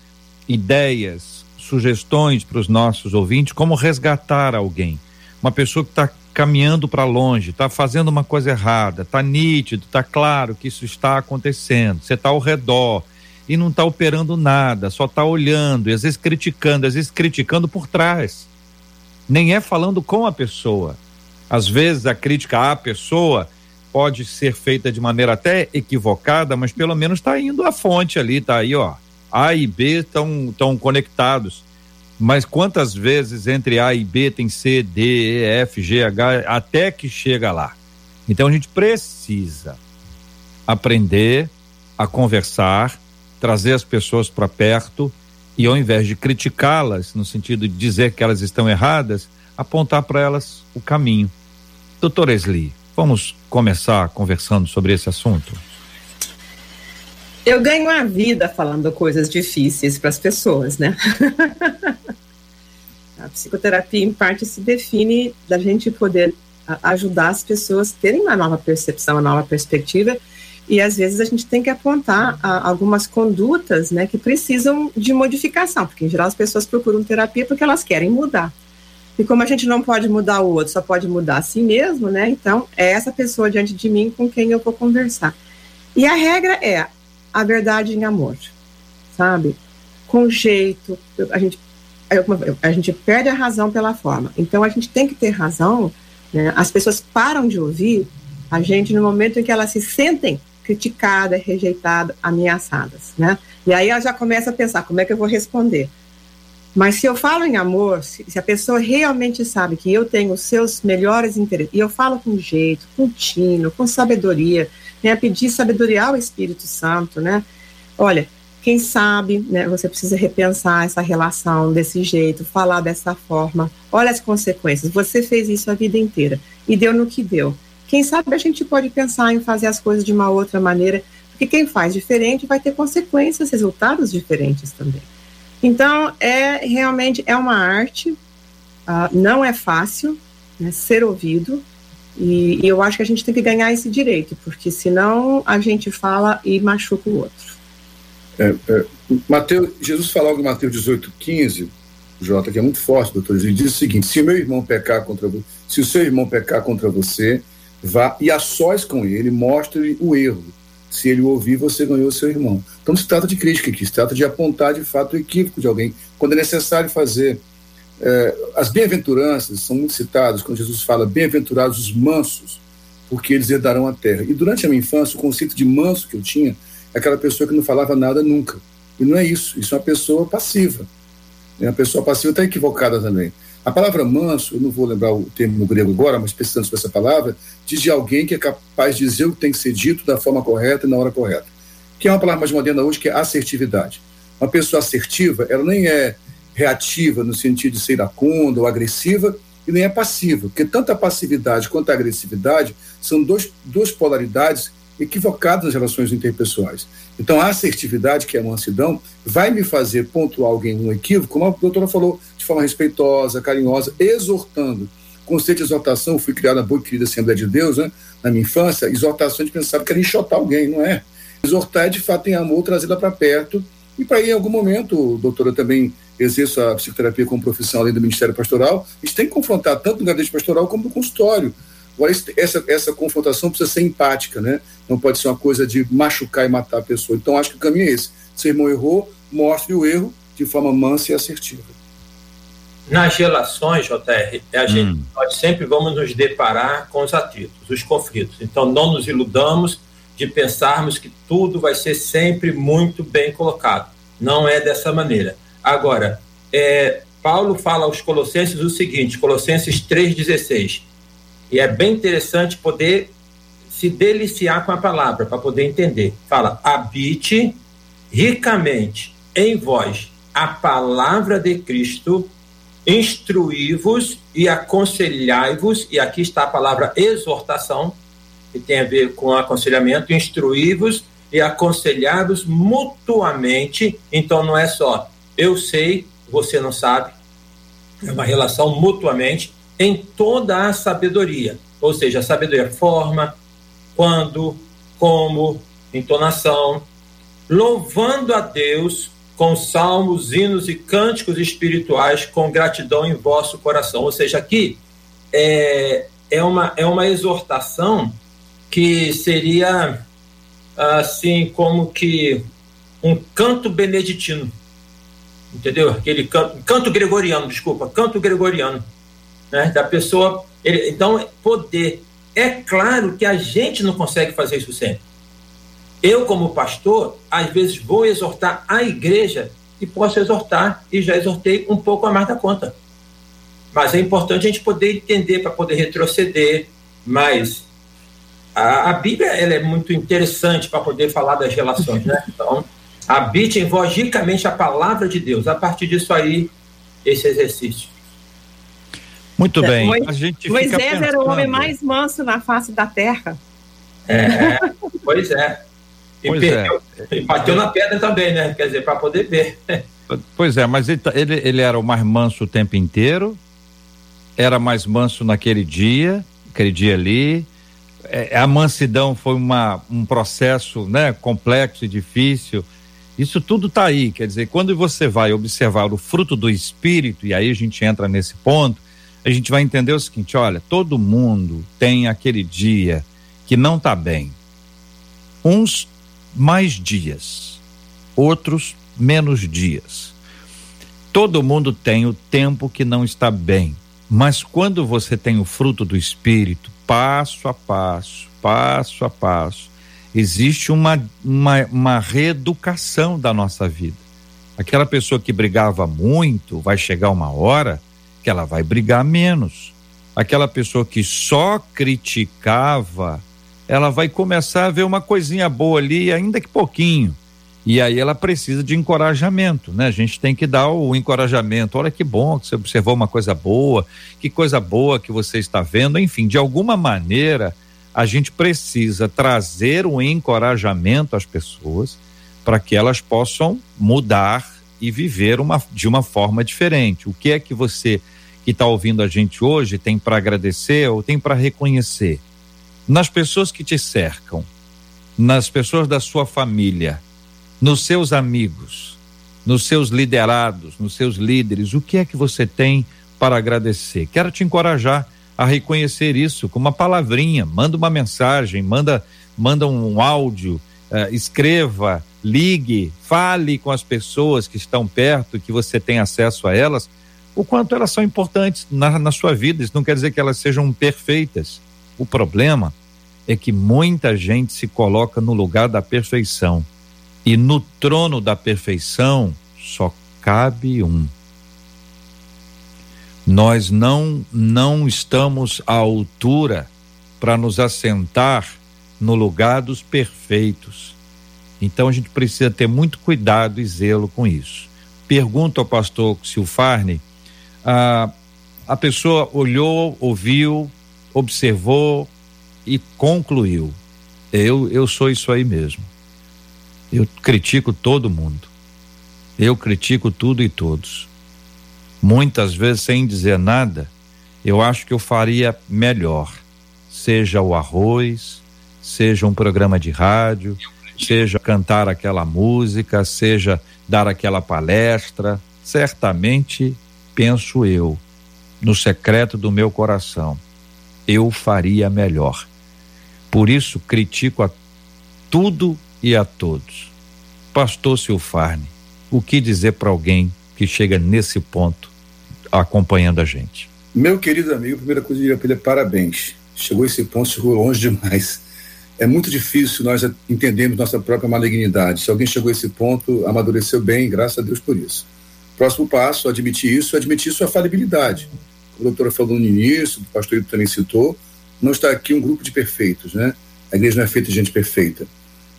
ideias, sugestões para os nossos ouvintes, como resgatar alguém. Uma pessoa que está caminhando para longe, está fazendo uma coisa errada, está nítido, está claro que isso está acontecendo, você está ao redor e não está operando nada, só está olhando, e às vezes criticando, às vezes criticando por trás. Nem é falando com a pessoa. Às vezes a crítica à pessoa pode ser feita de maneira até equivocada, mas pelo menos está indo à fonte ali, está aí, ó. A e B estão conectados. Mas quantas vezes entre A e B tem C, D, E, F, G, H, até que chega lá? Então a gente precisa aprender a conversar, trazer as pessoas para perto e ao invés de criticá-las, no sentido de dizer que elas estão erradas, apontar para elas o caminho. Doutor Esli, vamos começar conversando sobre esse assunto? Eu ganho a vida falando coisas difíceis para as pessoas, né? a psicoterapia, em parte, se define da gente poder ajudar as pessoas a terem uma nova percepção, uma nova perspectiva, e às vezes a gente tem que apontar a, algumas condutas né, que precisam de modificação, porque em geral as pessoas procuram terapia porque elas querem mudar. E como a gente não pode mudar o outro, só pode mudar a si mesmo, né? Então é essa pessoa diante de mim com quem eu vou conversar. E a regra é a verdade em amor, sabe? Com jeito, a gente, a gente perde a razão pela forma. Então a gente tem que ter razão, né? As pessoas param de ouvir a gente no momento em que elas se sentem criticadas, rejeitadas, ameaçadas, né? E aí ela já começa a pensar, como é que eu vou responder? Mas se eu falo em amor, se, se, a pessoa realmente sabe que eu tenho os seus melhores interesses, e eu falo com jeito, com tino, com sabedoria, né, pedir sabedoria ao Espírito Santo, né? Olha, Quem sabe, né, você precisa repensar essa relação desse jeito, falar dessa forma. Olha as consequências. Você fez isso a vida inteira e deu no que deu. Quem sabe a gente pode pensar em fazer as coisas de uma outra maneira, porque quem faz diferente vai ter consequências, resultados diferentes também. Então, é realmente é uma arte, uh, não é fácil né, ser ouvido, e, e, eu acho que a gente tem que ganhar esse direito, porque senão a gente fala e machuca o outro. É, é, Mateus, Jesus falou em Mateus 18, 15, Jota, que é muito forte, doutor, ele diz o seguinte: se o meu irmão pecar contra você, se o seu irmão pecar contra você, vá e a sós com ele, mostre o erro. Se ele ouvir, você ganhou seu irmão. Então se trata de crítica aqui, se trata de apontar de fato o equívoco de alguém, quando é necessário fazer. É, as bem-aventuranças são muito citadas quando Jesus fala: bem-aventurados os mansos, porque eles herdarão a terra. E durante a minha infância, o conceito de manso que eu tinha é aquela pessoa que não falava nada nunca. E não é isso, isso é uma pessoa passiva. A pessoa passiva está equivocada também. A palavra manso, eu não vou lembrar o termo grego agora, mas pesquisando sobre essa palavra, diz de alguém que é capaz de dizer o que tem que ser dito da forma correta e na hora correta. Que é uma palavra mais moderna hoje, que é assertividade. Uma pessoa assertiva, ela nem é reativa no sentido de ser iracunda ou agressiva, e nem é passiva, porque tanto a passividade quanto a agressividade são dois, duas polaridades equivocadas nas relações interpessoais. Então, a assertividade, que é a mansidão, vai me fazer pontuar alguém num equívoco, como a doutora falou, de forma respeitosa, carinhosa, exortando. O conceito de exortação, fui criado na boa querida Assembleia de Deus, né? na minha infância, exortação gente pensava que era enxotar alguém, não é? Exortar é, de fato, em amor, trazê-la para perto, e para ir, em algum momento, doutora, também exerço a psicoterapia como profissão além do Ministério Pastoral, a gente tem que confrontar tanto no gabinete pastoral como no consultório. Agora, essa, essa confrontação precisa ser empática, né? Não pode ser uma coisa de machucar e matar a pessoa. Então, acho que o caminho é esse. Se o irmão errou, mostre o erro de forma mansa e assertiva. Nas relações, JR, a gente hum. nós sempre vamos nos deparar com os atritos, os conflitos. Então, não nos iludamos de pensarmos que tudo vai ser sempre muito bem colocado. Não é dessa maneira. Agora, é, Paulo fala aos Colossenses o seguinte, Colossenses 3,16 e é bem interessante poder se deliciar com a palavra, para poder entender. Fala: habite ricamente em vós a palavra de Cristo, instruí-vos e aconselhai-vos, e aqui está a palavra exortação, que tem a ver com aconselhamento, instruí-vos e aconselhai-vos mutuamente. Então não é só eu sei, você não sabe, é uma relação mutuamente em toda a sabedoria. Ou seja, a sabedoria forma, quando, como, entonação, louvando a Deus com salmos, hinos e cânticos espirituais com gratidão em vosso coração. Ou seja, aqui é, é, uma, é uma exortação que seria assim como que um canto beneditino. Entendeu? Aquele canto, canto gregoriano, desculpa, canto gregoriano né, da pessoa. Ele, então, poder. É claro que a gente não consegue fazer isso sempre. Eu, como pastor, às vezes vou exortar a igreja e posso exortar, e já exortei um pouco a mais da conta. Mas é importante a gente poder entender para poder retroceder. Mas a, a Bíblia ela é muito interessante para poder falar das relações, né? Então, habite em vós ricamente a palavra de Deus. A partir disso aí, esse exercício. Muito bem. Moisés, a gente Moisés era o homem mais manso na face da terra. É, pois é. E, pois perdeu, é. e bateu na pedra também, né? Quer dizer, para poder ver. Pois é, mas ele, ele, ele era o mais manso o tempo inteiro, era mais manso naquele dia, aquele dia ali. É, a mansidão foi uma, um processo né, complexo e difícil. Isso tudo está aí, quer dizer, quando você vai observar o fruto do espírito, e aí a gente entra nesse ponto, a gente vai entender o seguinte: olha, todo mundo tem aquele dia que não está bem. Uns mais dias, outros menos dias. Todo mundo tem o tempo que não está bem, mas quando você tem o fruto do Espírito, passo a passo, passo a passo, existe uma, uma, uma reeducação da nossa vida. Aquela pessoa que brigava muito, vai chegar uma hora que ela vai brigar menos. Aquela pessoa que só criticava, ela vai começar a ver uma coisinha boa ali, ainda que pouquinho. E aí ela precisa de encorajamento, né? A gente tem que dar o encorajamento. Olha que bom que você observou uma coisa boa, que coisa boa que você está vendo. Enfim, de alguma maneira, a gente precisa trazer o encorajamento às pessoas para que elas possam mudar e viver uma, de uma forma diferente. O que é que você que está ouvindo a gente hoje tem para agradecer ou tem para reconhecer? Nas pessoas que te cercam, nas pessoas da sua família, nos seus amigos, nos seus liderados, nos seus líderes, o que é que você tem para agradecer? Quero te encorajar a reconhecer isso com uma palavrinha, manda uma mensagem, manda manda um áudio, uh, escreva, ligue, fale com as pessoas que estão perto, que você tem acesso a elas, o quanto elas são importantes na, na sua vida. Isso não quer dizer que elas sejam perfeitas. O problema é que muita gente se coloca no lugar da perfeição e no trono da perfeição só cabe um. Nós não não estamos à altura para nos assentar no lugar dos perfeitos. Então a gente precisa ter muito cuidado e zelo com isso. Pergunto ao pastor Silfarne, a, a pessoa olhou, ouviu, observou e concluiu. Eu, eu sou isso aí mesmo. Eu critico todo mundo. Eu critico tudo e todos. Muitas vezes, sem dizer nada, eu acho que eu faria melhor. Seja o arroz, seja um programa de rádio, seja cantar aquela música, seja dar aquela palestra. Certamente, penso eu, no secreto do meu coração, eu faria melhor. Por isso, critico a tudo e a todos. Pastor Silfarne, o que dizer para alguém que chega nesse ponto acompanhando a gente? Meu querido amigo, a primeira coisa que eu diria para é parabéns. Chegou esse ponto, chegou longe demais. É muito difícil nós entendermos nossa própria malignidade. Se alguém chegou a esse ponto, amadureceu bem, graças a Deus por isso. Próximo passo, admitir isso, admitir sua falibilidade. O doutor falou no início, o pastor também citou, não está aqui um grupo de perfeitos, né? A igreja não é feita de gente perfeita.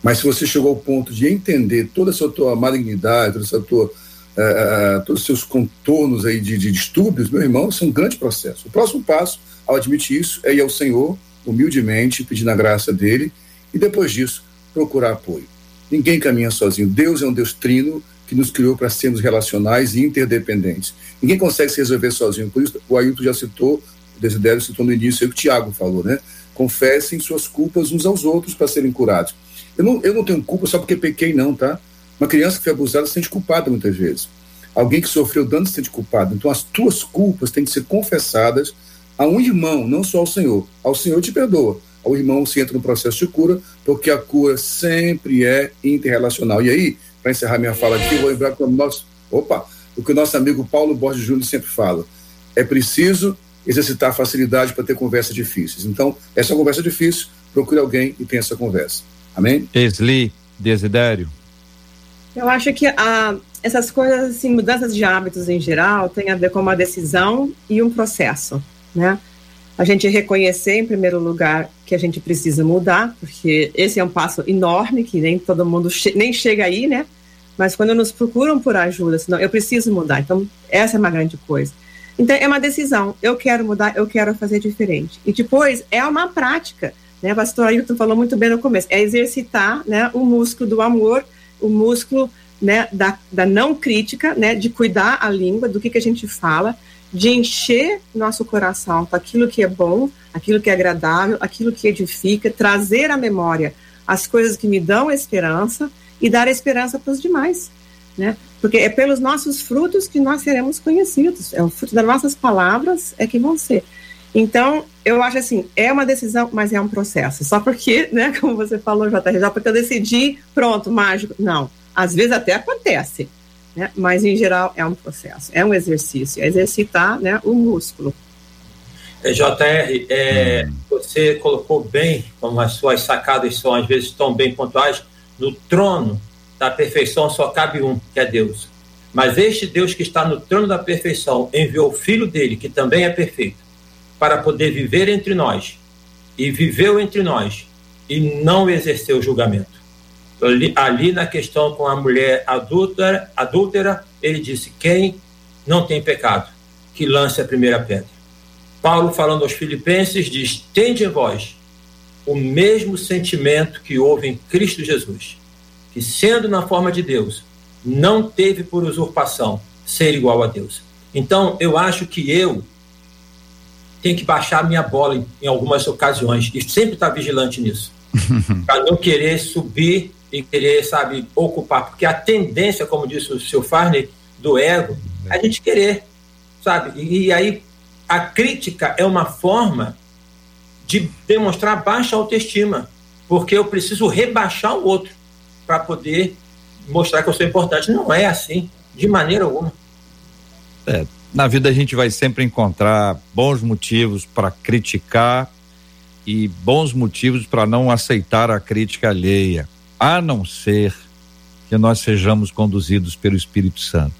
Mas se você chegou ao ponto de entender toda essa tua malignidade, toda essa tua, uh, todos os seus contornos aí de, de distúrbios, meu irmão, isso é um grande processo. O próximo passo, ao admitir isso, é ir ao Senhor, humildemente, pedindo a graça dele, e depois disso, procurar apoio. Ninguém caminha sozinho. Deus é um Deus trino que nos criou para sermos relacionais e interdependentes. Ninguém consegue se resolver sozinho. Por isso, o Ailton já citou, o Desidério citou no início, aí o Tiago falou, né? Confessem suas culpas uns aos outros para serem curados. Eu não, eu não tenho culpa só porque pequei, não, tá? Uma criança que foi abusada se sente culpada muitas vezes. Alguém que sofreu dano se sente culpado. Então, as tuas culpas têm que ser confessadas a um irmão, não só ao Senhor. Ao Senhor te perdoa. Ao irmão se entra no processo de cura, porque a cura sempre é interrelacional. E aí, para encerrar minha fala aqui, eu vou lembrar que o nosso. Opa! O que o nosso amigo Paulo Borges Júnior sempre fala. É preciso exercitar facilidade para ter conversas difíceis. Então, essa é conversa difícil, procure alguém e tenha essa conversa. Amém? Esli, Desidério. Eu acho que a, essas coisas, assim, mudanças de hábitos em geral, tem a ver com uma decisão e um processo, né? A gente reconhecer, em primeiro lugar, que a gente precisa mudar, porque esse é um passo enorme, que nem todo mundo che nem chega aí, né? Mas quando nos procuram por ajuda, senão eu preciso mudar. Então, essa é uma grande coisa. Então, é uma decisão. Eu quero mudar, eu quero fazer diferente. E depois, é uma prática né? Pastor Ailton falou muito bem no começo, é exercitar né, o músculo do amor, o músculo né, da, da não crítica, né, de cuidar a língua, do que, que a gente fala, de encher nosso coração com aquilo que é bom, aquilo que é agradável, aquilo que edifica, trazer à memória as coisas que me dão esperança e dar esperança para os demais. Né? Porque é pelos nossos frutos que nós seremos conhecidos, é o fruto das nossas palavras é que vão ser. Então, eu acho assim, é uma decisão, mas é um processo. Só porque, né, como você falou, JR, já porque eu decidi, pronto, mágico. Não. Às vezes até acontece, né? Mas em geral é um processo, é um exercício, é exercitar, né, o músculo. É, JR, é, hum. você colocou bem, como as suas sacadas são às vezes tão bem pontuais, no trono da perfeição só cabe um, que é Deus. Mas este Deus que está no trono da perfeição enviou o filho dele, que também é perfeito para poder viver entre nós. E viveu entre nós e não exerceu julgamento. Ali, ali na questão com a mulher adúltera, adúltera, ele disse: quem não tem pecado, que lance a primeira pedra. Paulo, falando aos Filipenses, diz: Tende em vós o mesmo sentimento que houve em Cristo Jesus, que, sendo na forma de Deus, não teve por usurpação ser igual a Deus. Então, eu acho que eu tenho que baixar minha bola em, em algumas ocasiões e sempre estar vigilante nisso, para não querer subir e querer, sabe, ocupar, porque a tendência, como disse o seu Farney, do ego, é a gente querer, sabe? E, e aí a crítica é uma forma de demonstrar baixa autoestima, porque eu preciso rebaixar o outro para poder mostrar que eu sou importante. Não é assim, de maneira alguma. É, na vida a gente vai sempre encontrar bons motivos para criticar e bons motivos para não aceitar a crítica alheia, a não ser que nós sejamos conduzidos pelo Espírito Santo.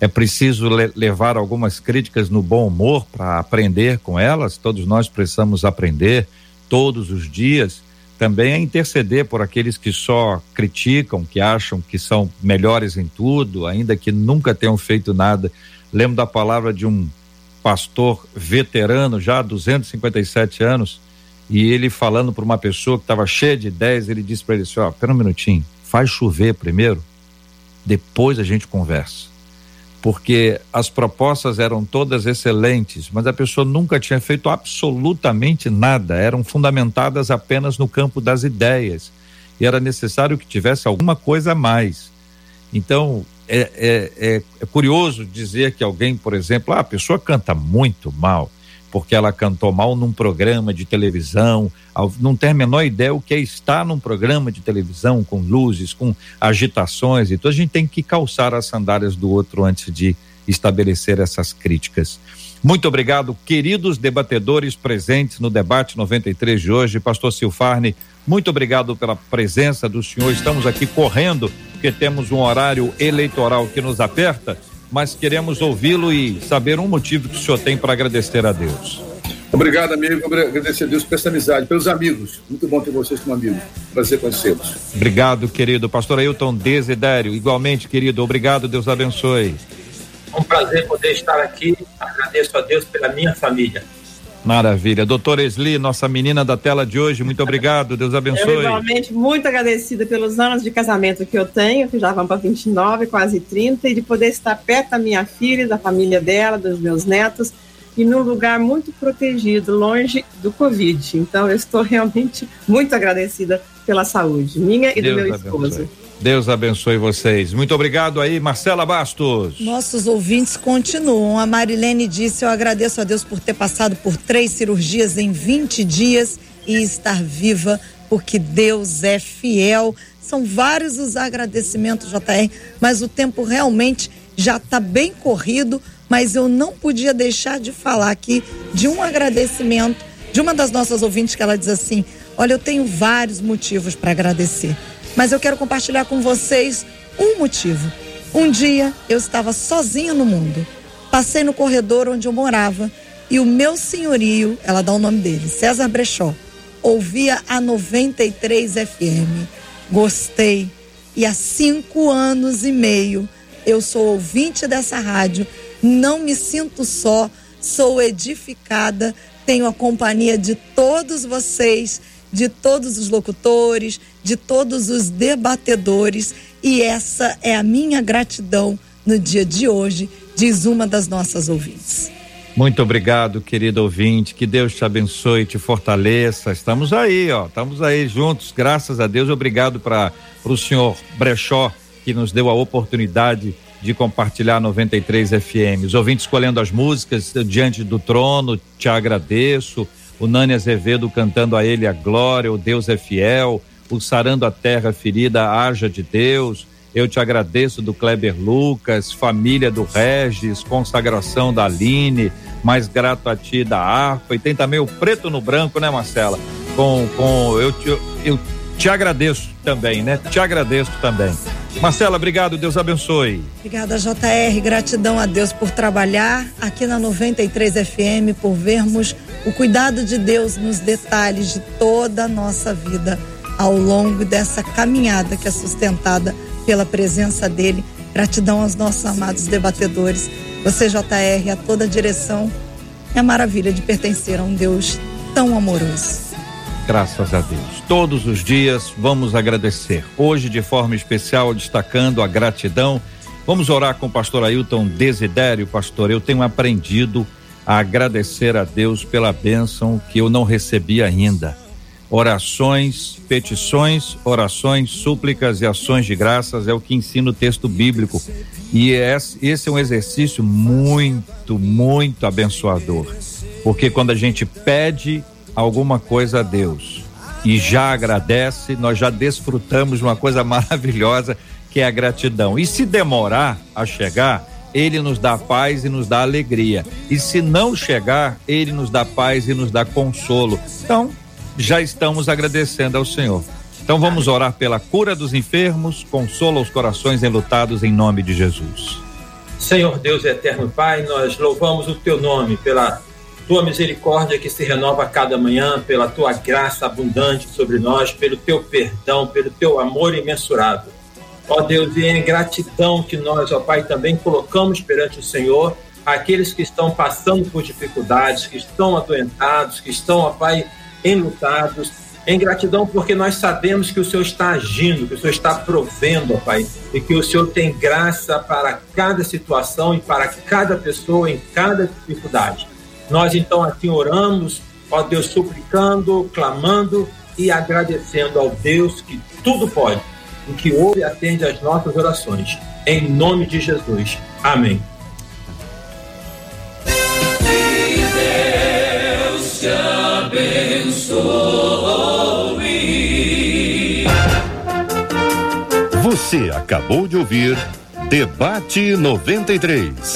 É preciso le levar algumas críticas no bom humor para aprender com elas, todos nós precisamos aprender todos os dias também é interceder por aqueles que só criticam, que acham que são melhores em tudo, ainda que nunca tenham feito nada. Lembro da palavra de um pastor veterano, já 257 anos, e ele falando para uma pessoa que estava cheia de ideias, ele disse para ele assim: Ó, oh, pera um minutinho, faz chover primeiro, depois a gente conversa porque as propostas eram todas excelentes, mas a pessoa nunca tinha feito absolutamente nada, eram fundamentadas apenas no campo das ideias e era necessário que tivesse alguma coisa a mais. Então, é, é, é, é curioso dizer que alguém, por exemplo, ah, a pessoa canta muito mal, porque ela cantou mal num programa de televisão, não tem a menor ideia o que é estar num programa de televisão com luzes, com agitações, então a gente tem que calçar as sandálias do outro antes de estabelecer essas críticas. Muito obrigado, queridos debatedores presentes no debate 93 de hoje. Pastor Silfarne, muito obrigado pela presença do senhor. Estamos aqui correndo, porque temos um horário eleitoral que nos aperta mas queremos ouvi-lo e saber um motivo que o senhor tem para agradecer a Deus. Obrigado, amigo. Agradecer a Deus por essa amizade, pelos amigos. Muito bom ter vocês como amigos. Prazer conhecê-los. Obrigado, querido. Pastor Ailton Desidério, igualmente, querido. Obrigado, Deus abençoe. É um prazer poder estar aqui. Agradeço a Deus pela minha família. Maravilha. Doutora Esli, nossa menina da tela de hoje, muito obrigado, Deus abençoe. Eu, igualmente, muito agradecida pelos anos de casamento que eu tenho, que já vão para 29, quase 30, e de poder estar perto da minha filha, da família dela, dos meus netos, e num lugar muito protegido, longe do Covid. Então, eu estou realmente muito agradecida pela saúde, minha e Deus do meu abençoe. Deus abençoe vocês. Muito obrigado aí, Marcela Bastos. Nossos ouvintes continuam. A Marilene disse: Eu agradeço a Deus por ter passado por três cirurgias em 20 dias e estar viva, porque Deus é fiel. São vários os agradecimentos, JR, mas o tempo realmente já está bem corrido. Mas eu não podia deixar de falar aqui de um agradecimento de uma das nossas ouvintes que ela diz assim: Olha, eu tenho vários motivos para agradecer mas eu quero compartilhar com vocês um motivo. Um dia eu estava sozinha no mundo. Passei no corredor onde eu morava e o meu senhorio, ela dá o nome dele, César Brechó, ouvia a 93 FM. Gostei. E há cinco anos e meio eu sou ouvinte dessa rádio. Não me sinto só, sou edificada, tenho a companhia de todos vocês de todos os locutores, de todos os debatedores, e essa é a minha gratidão no dia de hoje, diz uma das nossas ouvintes. Muito obrigado, querido ouvinte. Que Deus te abençoe, te fortaleça. Estamos aí, ó. Estamos aí juntos. Graças a Deus. Obrigado para o senhor Brechó que nos deu a oportunidade de compartilhar 93 FM. Os ouvintes escolhendo as músicas diante do trono, te agradeço o Nani Azevedo cantando a ele a glória, o Deus é fiel, o sarando a terra ferida, haja de Deus. Eu te agradeço do Kleber Lucas, família do Regis, consagração da Aline, mais grato a ti da harpa. E tem também o preto no branco, né, Marcela? Com, com eu, te, eu te agradeço também, né? Te agradeço também. Marcela, obrigado, Deus abençoe. Obrigada, JR. Gratidão a Deus por trabalhar aqui na 93 FM, por vermos o cuidado de Deus nos detalhes de toda a nossa vida. ao longo dessa caminhada que é sustentada pela presença dele. Gratidão aos nossos amados debatedores. Você, JR, a toda a direção. É maravilha de pertencer a um Deus tão amoroso. Graças a Deus. Todos os dias vamos agradecer. Hoje, de forma especial, destacando a gratidão. Vamos orar com o pastor Ailton Desidério. Pastor, eu tenho aprendido a agradecer a Deus pela bênção que eu não recebi ainda. Orações, petições, orações, súplicas e ações de graças é o que ensina o texto bíblico. E esse é um exercício muito, muito abençoador. Porque quando a gente pede alguma coisa a Deus e já agradece, nós já desfrutamos de uma coisa maravilhosa que é a gratidão. E se demorar a chegar, ele nos dá paz e nos dá alegria. E se não chegar, ele nos dá paz e nos dá consolo. Então, já estamos agradecendo ao Senhor. Então vamos orar pela cura dos enfermos, consola os corações enlutados em nome de Jesus. Senhor Deus eterno Pai, nós louvamos o teu nome pela tua misericórdia que se renova a cada manhã, pela tua graça abundante sobre nós, pelo teu perdão, pelo teu amor imensurável. Ó Deus, e em gratidão que nós, ó Pai, também colocamos perante o Senhor aqueles que estão passando por dificuldades, que estão adoentados, que estão, ó Pai, enlutados, em gratidão porque nós sabemos que o Senhor está agindo, que o Senhor está provendo, ó Pai, e que o Senhor tem graça para cada situação e para cada pessoa em cada dificuldade. Nós então aqui oramos, ó Deus, suplicando, clamando e agradecendo ao Deus que tudo pode e que ouve e atende às nossas orações. Em nome de Jesus. Amém. Deus te abençoe. Você acabou de ouvir Debate 93.